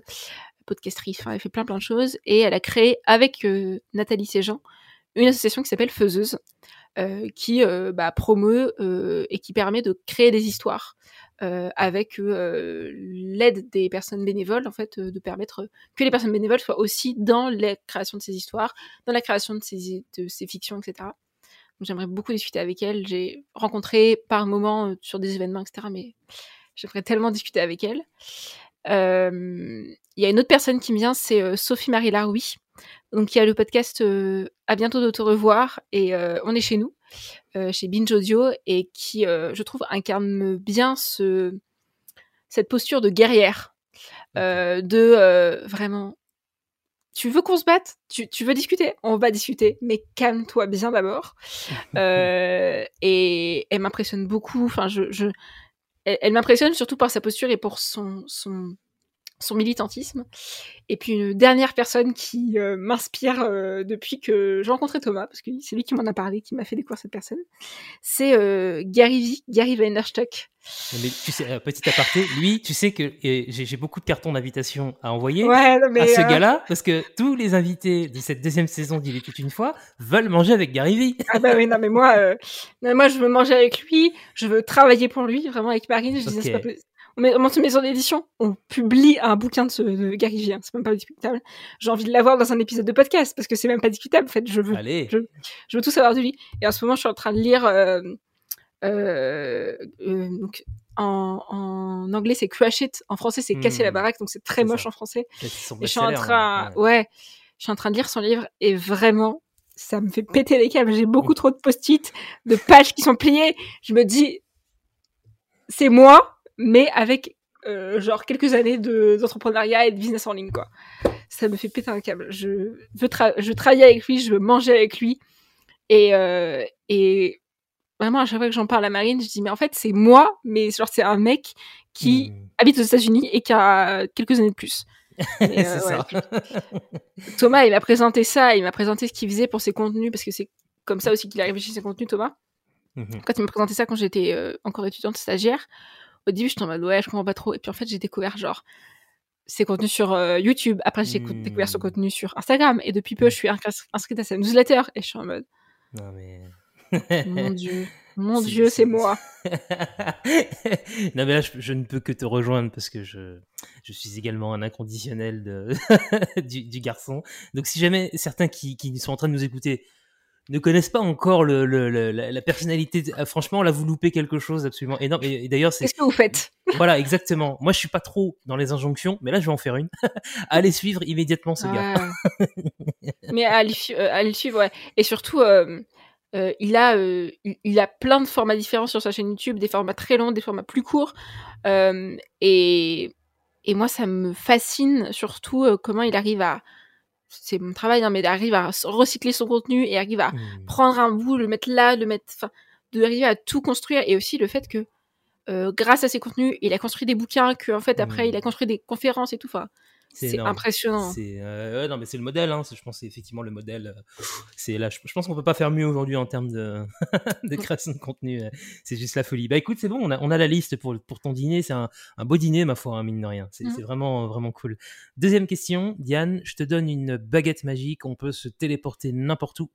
S2: podcastrice, enfin elle fait plein plein de choses et elle a créé avec Nathalie Séjean une association qui s'appelle Faiseuse, euh, qui euh, bah, promeut euh, et qui permet de créer des histoires euh, avec euh, l'aide des personnes bénévoles, en fait, euh, de permettre que les personnes bénévoles soient aussi dans la création de ces histoires, dans la création de ces, fictions, etc. Donc j'aimerais beaucoup discuter avec elle. J'ai rencontré par moments sur des événements, etc. Mais j'aimerais tellement discuter avec elle. Il y a une autre personne qui me vient, c'est Sophie-Marie Laroui. Donc il y a le podcast À bientôt de te revoir et On est chez nous, chez Binge Audio, et qui, euh, je trouve, incarne bien ce, cette posture de guerrière, euh, de euh, vraiment tu veux qu'on se batte? Tu, tu veux discuter? On va discuter, mais calme-toi bien d'abord. Euh, et elle m'impressionne beaucoup. Enfin, je, je, elle, elle m'impressionne surtout par sa posture et pour son, son, son militantisme. Et puis une dernière personne qui euh, m'inspire euh, depuis que j'ai rencontré Thomas, parce que c'est lui qui m'en a parlé, qui m'a fait découvrir cette personne, c'est euh, Gary V, Gary Vaynerchuk.
S1: Mais tu sais, petit aparté, lui, tu sais que j'ai beaucoup de cartons d'invitation à envoyer
S2: Ouais, non, mais,
S1: à ce gars-là, parce que tous les invités de cette deuxième saison d'Il était une fois veulent manger avec Gary Vee.
S2: Ah bah oui, non mais moi, non, moi je veux manger avec lui, je veux travailler pour lui, vraiment avec Marine. Je disais, On met, on monte une maison d'édition, on publie un bouquin de, ce, de Gary Vee, hein, c'est même pas discutable. J'ai envie de l'avoir dans un épisode de podcast parce que c'est même pas discutable. En fait, je veux, je, je veux tout savoir de lui. Et en ce moment, je suis en train de lire. Euh, euh, euh, donc, en, en anglais, c'est Crash It. En français, c'est Casser la
S1: Hmm.
S2: baraque. Donc, c'est très moche
S1: ça.
S2: en français. Et je suis en train, ouais. je suis en train de lire son livre et vraiment, ça me fait péter les câbles. J'ai beaucoup trop de post-it, de pages qui sont pliées. Je me dis, c'est moi, mais avec euh, genre quelques années de- d'entrepreneuriat et de business en ligne, quoi. Ça me fait péter un câble. Je veux, tra- je travailler avec lui, je veux manger avec lui. Et, euh, et vraiment, à chaque fois que j'en parle à Marine, je dis, mais en fait, c'est moi, mais genre, c'est un mec qui
S1: Hmm.
S2: habite aux États-Unis et qui a quelques années de plus. Euh, ouais.
S1: ça.
S2: Thomas, il m'a présenté ça, il m'a présenté ce qu'il faisait pour ses contenus, parce que c'est comme ça aussi qu'il a réfléchi ses contenus, Thomas.
S1: Mhm.
S2: Quand il m'a présenté ça quand j'étais euh, encore étudiante stagiaire, au début, j'étais en mode ouais, je comprends pas trop. Et puis en fait, j'ai découvert genre ses contenus sur euh, YouTube. Après, j'ai découvert son
S1: Hmm.
S2: contenu sur Instagram. Et depuis peu, je suis inscri- inscrite à sa newsletter. Et je suis en mode,
S1: Non, mais.
S2: mon Dieu, mon Dieu,
S1: c'est-
S2: c'est moi.
S1: non, mais là, je, je ne peux que te rejoindre parce que je, je suis également un inconditionnel de, du, du garçon. Donc, si jamais certains qui, qui sont en train de nous écouter ne connaissent pas encore le, le- le- la, la personnalité, de- ah, franchement, là, vous loupez quelque chose absolument énorme. Et, et d'ailleurs, c'est
S2: Qu'est-ce que vous faites?
S1: Voilà, exactement. Moi, je suis pas trop dans les injonctions, mais là, je vais en faire une. Allez suivre immédiatement ce gars.
S2: Ouais. Mais su- euh, le suivre, ouais. Et surtout, euh, euh, il, a, euh, il, a plein de formats différents sur sa chaîne YouTube, des formats très longs, des formats plus courts. Euh, et, et moi, ça me fascine surtout comment il arrive à. C'est mon travail, hein, mais arrive à recycler son contenu et arrive à
S1: Hmm.
S2: prendre un bout, le mettre là, le mettre. Enfin, de arriver à tout construire. Et aussi le fait que. euh, grâce à ses contenus, il a construit des bouquins, que en fait après
S1: Mm.
S2: il a construit des conférences et tout. Enfin, c'est impressionnant.
S1: C'est euh, ouais, non mais c'est le modèle hein. Je pense c'est effectivement le modèle euh, c'est là je, je pense qu'on peut pas faire mieux aujourd'hui en termes de, de création de contenu euh, c'est juste la folie. Bah écoute c'est bon on a, on a la liste pour, pour ton dîner c'est un, un beau dîner ma foi hein, mine de rien. C'est c'est vraiment vraiment cool. Deuxième question Diane je te donne une baguette magique on peut se téléporter n'importe où.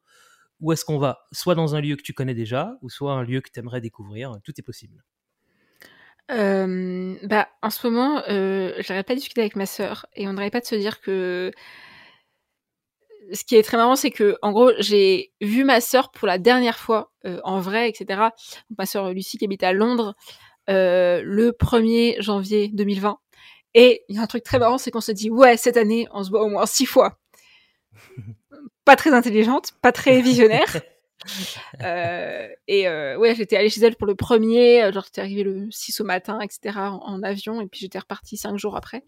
S1: Où est-ce qu'on va? Soit dans un lieu que tu connais déjà ou soit un lieu que tu aimerais découvrir tout est possible
S2: Euh, bah, en ce moment, euh, j'arrête pas de discuter avec ma sœur et on n'arrête pas de se dire que ce qui est très marrant, c'est que en gros, j'ai vu ma sœur pour la dernière fois euh, en vrai, etc. Ma sœur Lucie qui habite à Londres euh, le 1er janvier 2020. Et il y a un truc très marrant, c'est qu'on se dit ouais, cette année, on se voit au moins six fois. pas très intelligente, pas très visionnaire. Euh, et euh, ouais, j'étais allée chez elle pour le premier, euh, genre j'étais arrivée le 6 au matin, etc. en, en avion, et puis j'étais repartie cinq jours après.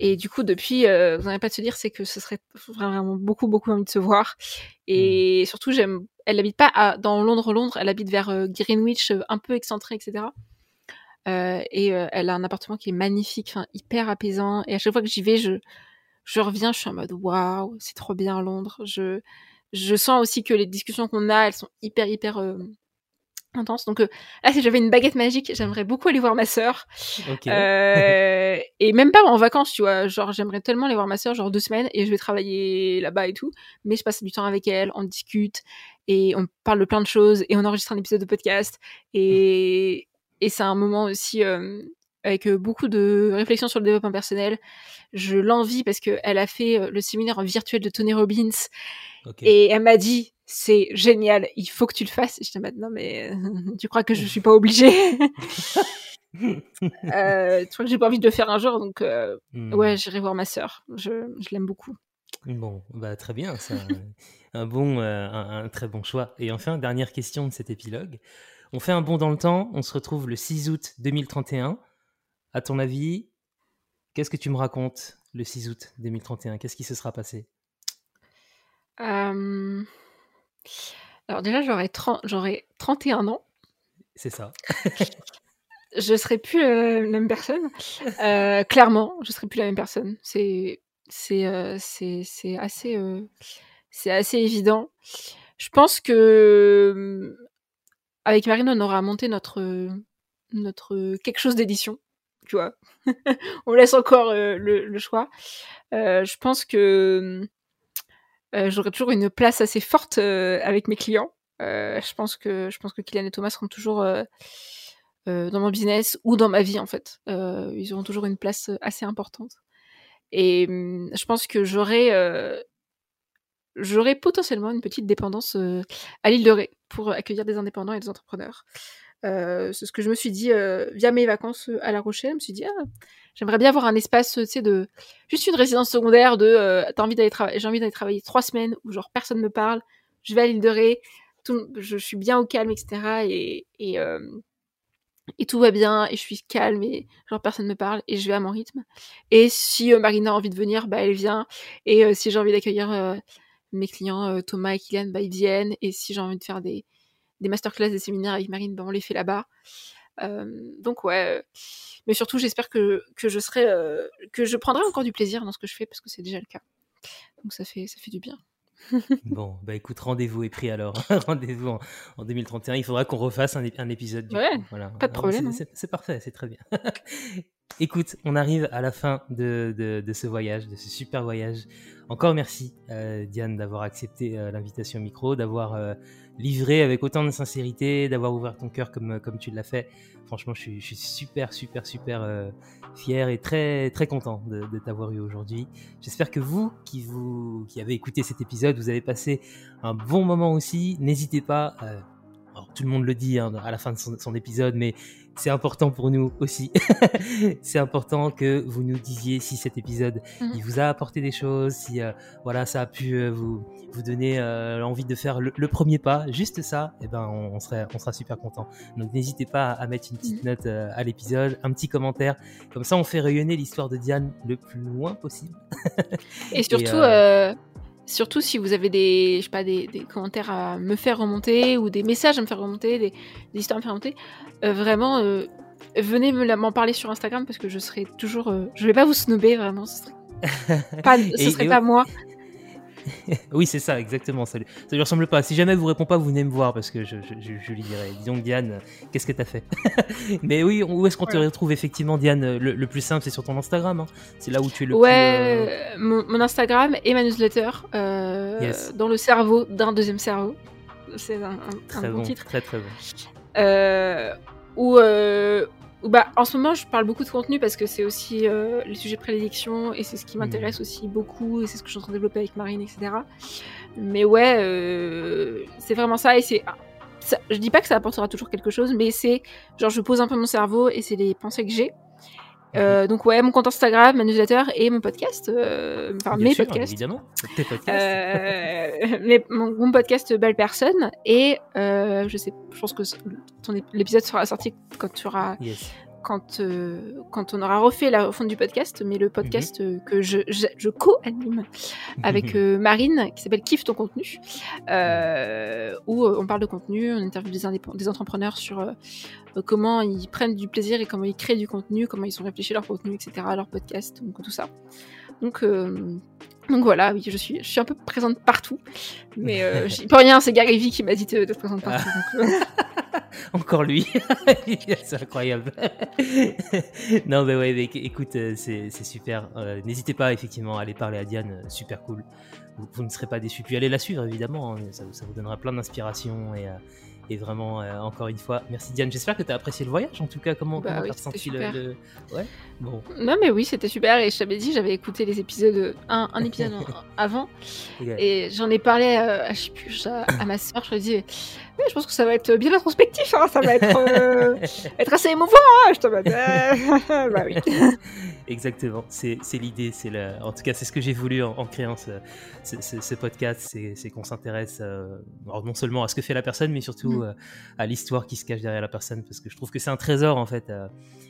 S2: Et du coup, depuis, euh, vous n'avez pas de se dire, c'est que ce serait vraiment beaucoup, beaucoup envie de se voir. Et surtout, j'aime. Elle habite pas à, dans Londres, Londres. Elle habite vers euh, Greenwich, un peu excentré, etc. Euh, et elle a un appartement qui est magnifique, hyper apaisant. Et à chaque fois que j'y vais, je je reviens, je suis en mode waouh, c'est trop bien Londres. Je je sens aussi que les discussions qu'on a, elles sont hyper hyper euh, intenses. Donc euh, là, si j'avais une baguette magique, j'aimerais beaucoup aller voir ma sœur.
S1: ok
S2: Euh, et même pas en vacances, tu vois. Genre, j'aimerais tellement aller voir ma sœur, genre deux semaines, et je vais travailler là-bas et tout. Mais je passe du temps avec elle, on discute, et on parle de plein de choses, et on enregistre un épisode de podcast. Et, et c'est un moment aussi euh, avec euh, beaucoup de réflexions sur le développement personnel. Je l'envie parce qu'elle a fait euh, le séminaire virtuel de Tony Robbins, et elle m'a dit, c'est génial, il faut que tu le fasses. Je dis, non, mais euh, tu crois que je suis pas obligée? Euh, Tu crois que j'ai pas envie de le faire un jour Donc, euh,
S1: Hmm.
S2: ouais, j'irai voir ma sœur. Je, je l'aime beaucoup.
S1: Bon, bah très bien, c'est un, un bon, euh, un, un très bon choix. Et enfin, dernière question de cet épilogue. On fait un bond dans le temps, on se retrouve le 6 août 2031. À ton avis, qu'est-ce que tu me racontes le 6 août 2031 Qu'est-ce qui se sera passé?
S2: Euh, Alors, déjà, j'aurais 30 j'aurais 31 ans.
S1: C'est ça.
S2: Je serais plus euh, la même personne. Euh, clairement, je serais plus la même personne. C'est c'est euh, c'est c'est assez euh, c'est assez évident. Je pense que avec Marine, on aura monté notre notre quelque chose d'édition. Tu vois, on laisse encore euh, le, choix. Euh, je pense que euh, j'aurai toujours une place assez forte avec mes clients. Je pense que je pense que Kylian et Thomas seront toujours dans mon business ou dans ma vie en fait. Ils auront toujours une place assez importante. Et hum, je pense que j'aurai j'aurai potentiellement une petite dépendance à l'île de Ré pour accueillir des indépendants et des entrepreneurs. Euh, c'est ce que je me suis dit euh, via mes vacances à La Rochelle. Je me suis dit, ah, j'aimerais bien avoir un espace, tu sais, de juste une résidence secondaire de, euh, t'as envie d'aller travailler, j'ai envie d'aller travailler trois semaines où genre personne me parle, je vais à l'île de Ré, tout, je suis bien au calme, etc. Et, et, euh, tout va bien, et je suis calme, et genre personne me parle, et je vais à mon rythme. Et si euh, Marina a envie de venir, bah elle vient. Et euh, si j'ai envie d'accueillir euh, mes clients euh, Thomas et Kylian, bah ils viennent. Et si j'ai envie de faire des, des masterclass, des séminaires avec Marine, bah on les fait là-bas. Euh, donc ouais, mais surtout j'espère que, que je serai, euh, que je prendrai encore du plaisir dans ce que je fais parce que c'est déjà le cas. Donc ça fait, ça fait du bien.
S1: bon, bah écoute, rendez-vous est pris alors. rendez-vous en, en, 2031. Il faudra qu'on refasse un, un épisode. Du
S2: ouais,
S1: coup. Voilà.
S2: pas de problème.
S1: C'est parfait, c'est très bien. Écoute, on arrive à la fin de, ce voyage, de ce super voyage. Encore merci, euh, Diane, d'avoir accepté euh, l'invitation au micro, d'avoir euh, livré avec autant de sincérité, d'avoir ouvert ton cœur comme, tu l'as fait. Franchement, je suis, je suis super, super, super fier et très, très content de, de t'avoir eu aujourd'hui. J'espère que vous qui, vous, qui avez écouté cet épisode, vous avez passé un bon moment aussi. N'hésitez pas tout le monde le dit hein, à la fin de son, épisode, mais c'est important pour nous aussi. c'est important que vous nous disiez si cet épisode mhm. il vous a apporté des choses, si euh, voilà ça a pu euh, vous vous donner euh, l'envie de faire le, premier pas, juste ça, et eh ben on, serait on sera super content. Donc n'hésitez pas à mettre une petite mhm. note à l'épisode, un petit commentaire, comme ça on fait rayonner l'histoire de Diane le plus loin possible.
S2: et surtout Surtout si vous avez des, je sais pas, des, commentaires à me faire remonter ou des messages à me faire remonter, des, histoires à me faire remonter, euh, vraiment, euh, venez m'en parler sur Instagram parce que je serai toujours. Euh, je vais pas vous snobber, vraiment. Ce serait pas, ce serait pas moi.
S1: oui, c'est ça, exactement. Ça, ça lui ressemble pas. Si jamais elle vous répond pas, vous venez me voir parce que je, je, lui dirai. Disons, Diane, qu'est-ce que t'as fait? Mais oui, où est-ce qu'on te retrouve effectivement, Diane? Le, plus simple, c'est sur ton Instagram. Hein. c'est là où tu es le
S2: ouais, plus. Ouais, mon, Instagram et ma newsletter euh, dans le cerveau d'un deuxième cerveau. C'est un, un, bon, titre.
S1: Très très bon.
S2: Euh, où, euh, bah, en ce moment, je parle beaucoup de contenu parce que c'est aussi euh, les sujets de prédilection et c'est ce qui mmh. m'intéresse aussi beaucoup et c'est ce que je suis en train de développer avec Marine, etc. Mais ouais, euh, c'est vraiment ça et c'est. je dis pas que ça apportera toujours quelque chose, mais c'est genre je pose un peu mon cerveau et c'est les pensées que j'ai. Euh, donc ouais, mon compte Instagram, ma newsletter et mon podcast, euh, enfin mes podcasts.
S1: Évidemment, tes podcasts.
S2: Euh, mon, podcast Belle Personne et je sais, je pense que l'épisode sera sorti quand tu auras quand, euh, quand on aura refait la refonte du podcast, mais le podcast mhm. euh, que je, je, co-anime avec euh, Marine, qui s'appelle Kiffe ton contenu, où on parle de contenu, on interviewe des, des entrepreneurs sur comment ils prennent du plaisir et comment ils créent du contenu, comment ils ont réfléchi leur contenu, etc., leur podcast, donc tout ça. Donc, donc voilà, oui, je suis, je suis un peu présente partout. Mais euh, pour rien, c'est Gary V qui m'a dit d'être présente partout.
S1: Encore lui. c'est incroyable. non, mais ouais, écoute, euh, c'est super. Euh, n'hésitez pas effectivement à aller parler à Diane, euh, super cool. Vous, ne serez pas déçus. Puis allez la suivre évidemment, hein, ça, ça, vous donnera plein d'inspiration et, et vraiment, euh, encore une fois, merci Diane. J'espère que tu as apprécié le voyage. En tout cas, comment
S2: bah
S1: tu as ressenti le,
S2: Ouais, bon. Non, mais oui, c'était super. Et je t'avais dit, j'avais écouté les épisodes, un, un épisode avant. Et j'en ai parlé à, je sais plus, à, ma soeur. Je lui ai dit, je pense que ça va être bien introspectif. Hein, ça va être, euh, être assez émouvant. Hein, je te bah oui.
S1: Exactement, c'est l'idée. En tout cas, c'est ce que j'ai voulu en, créant ce, ce, podcast. C'est qu'on s'intéresse euh, non seulement à ce que fait la personne, mais surtout mm. euh, à l'histoire qui se cache derrière la personne. Parce que je trouve que c'est un trésor, en fait.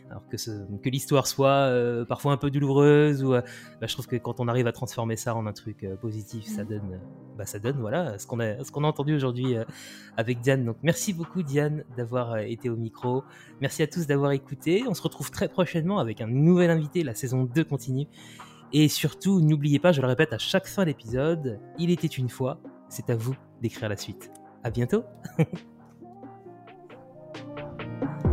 S1: Euh, alors que, que l'histoire soit parfois un peu douloureuse, ou, bah, je trouve que quand on arrive à transformer ça en un truc positif, ça mm. donne, bah, ça donne voilà, ce qu'on a, qu'on a entendu aujourd'hui avec Diane. Donc merci beaucoup, Diane, d'avoir été au micro. Merci à tous d'avoir écouté. On se retrouve très prochainement avec un nouvel invité la saison 2 continue. Et surtout, n'oubliez pas, je le répète à chaque fin d'épisode, il était une fois, c'est à vous d'écrire la suite. À bientôt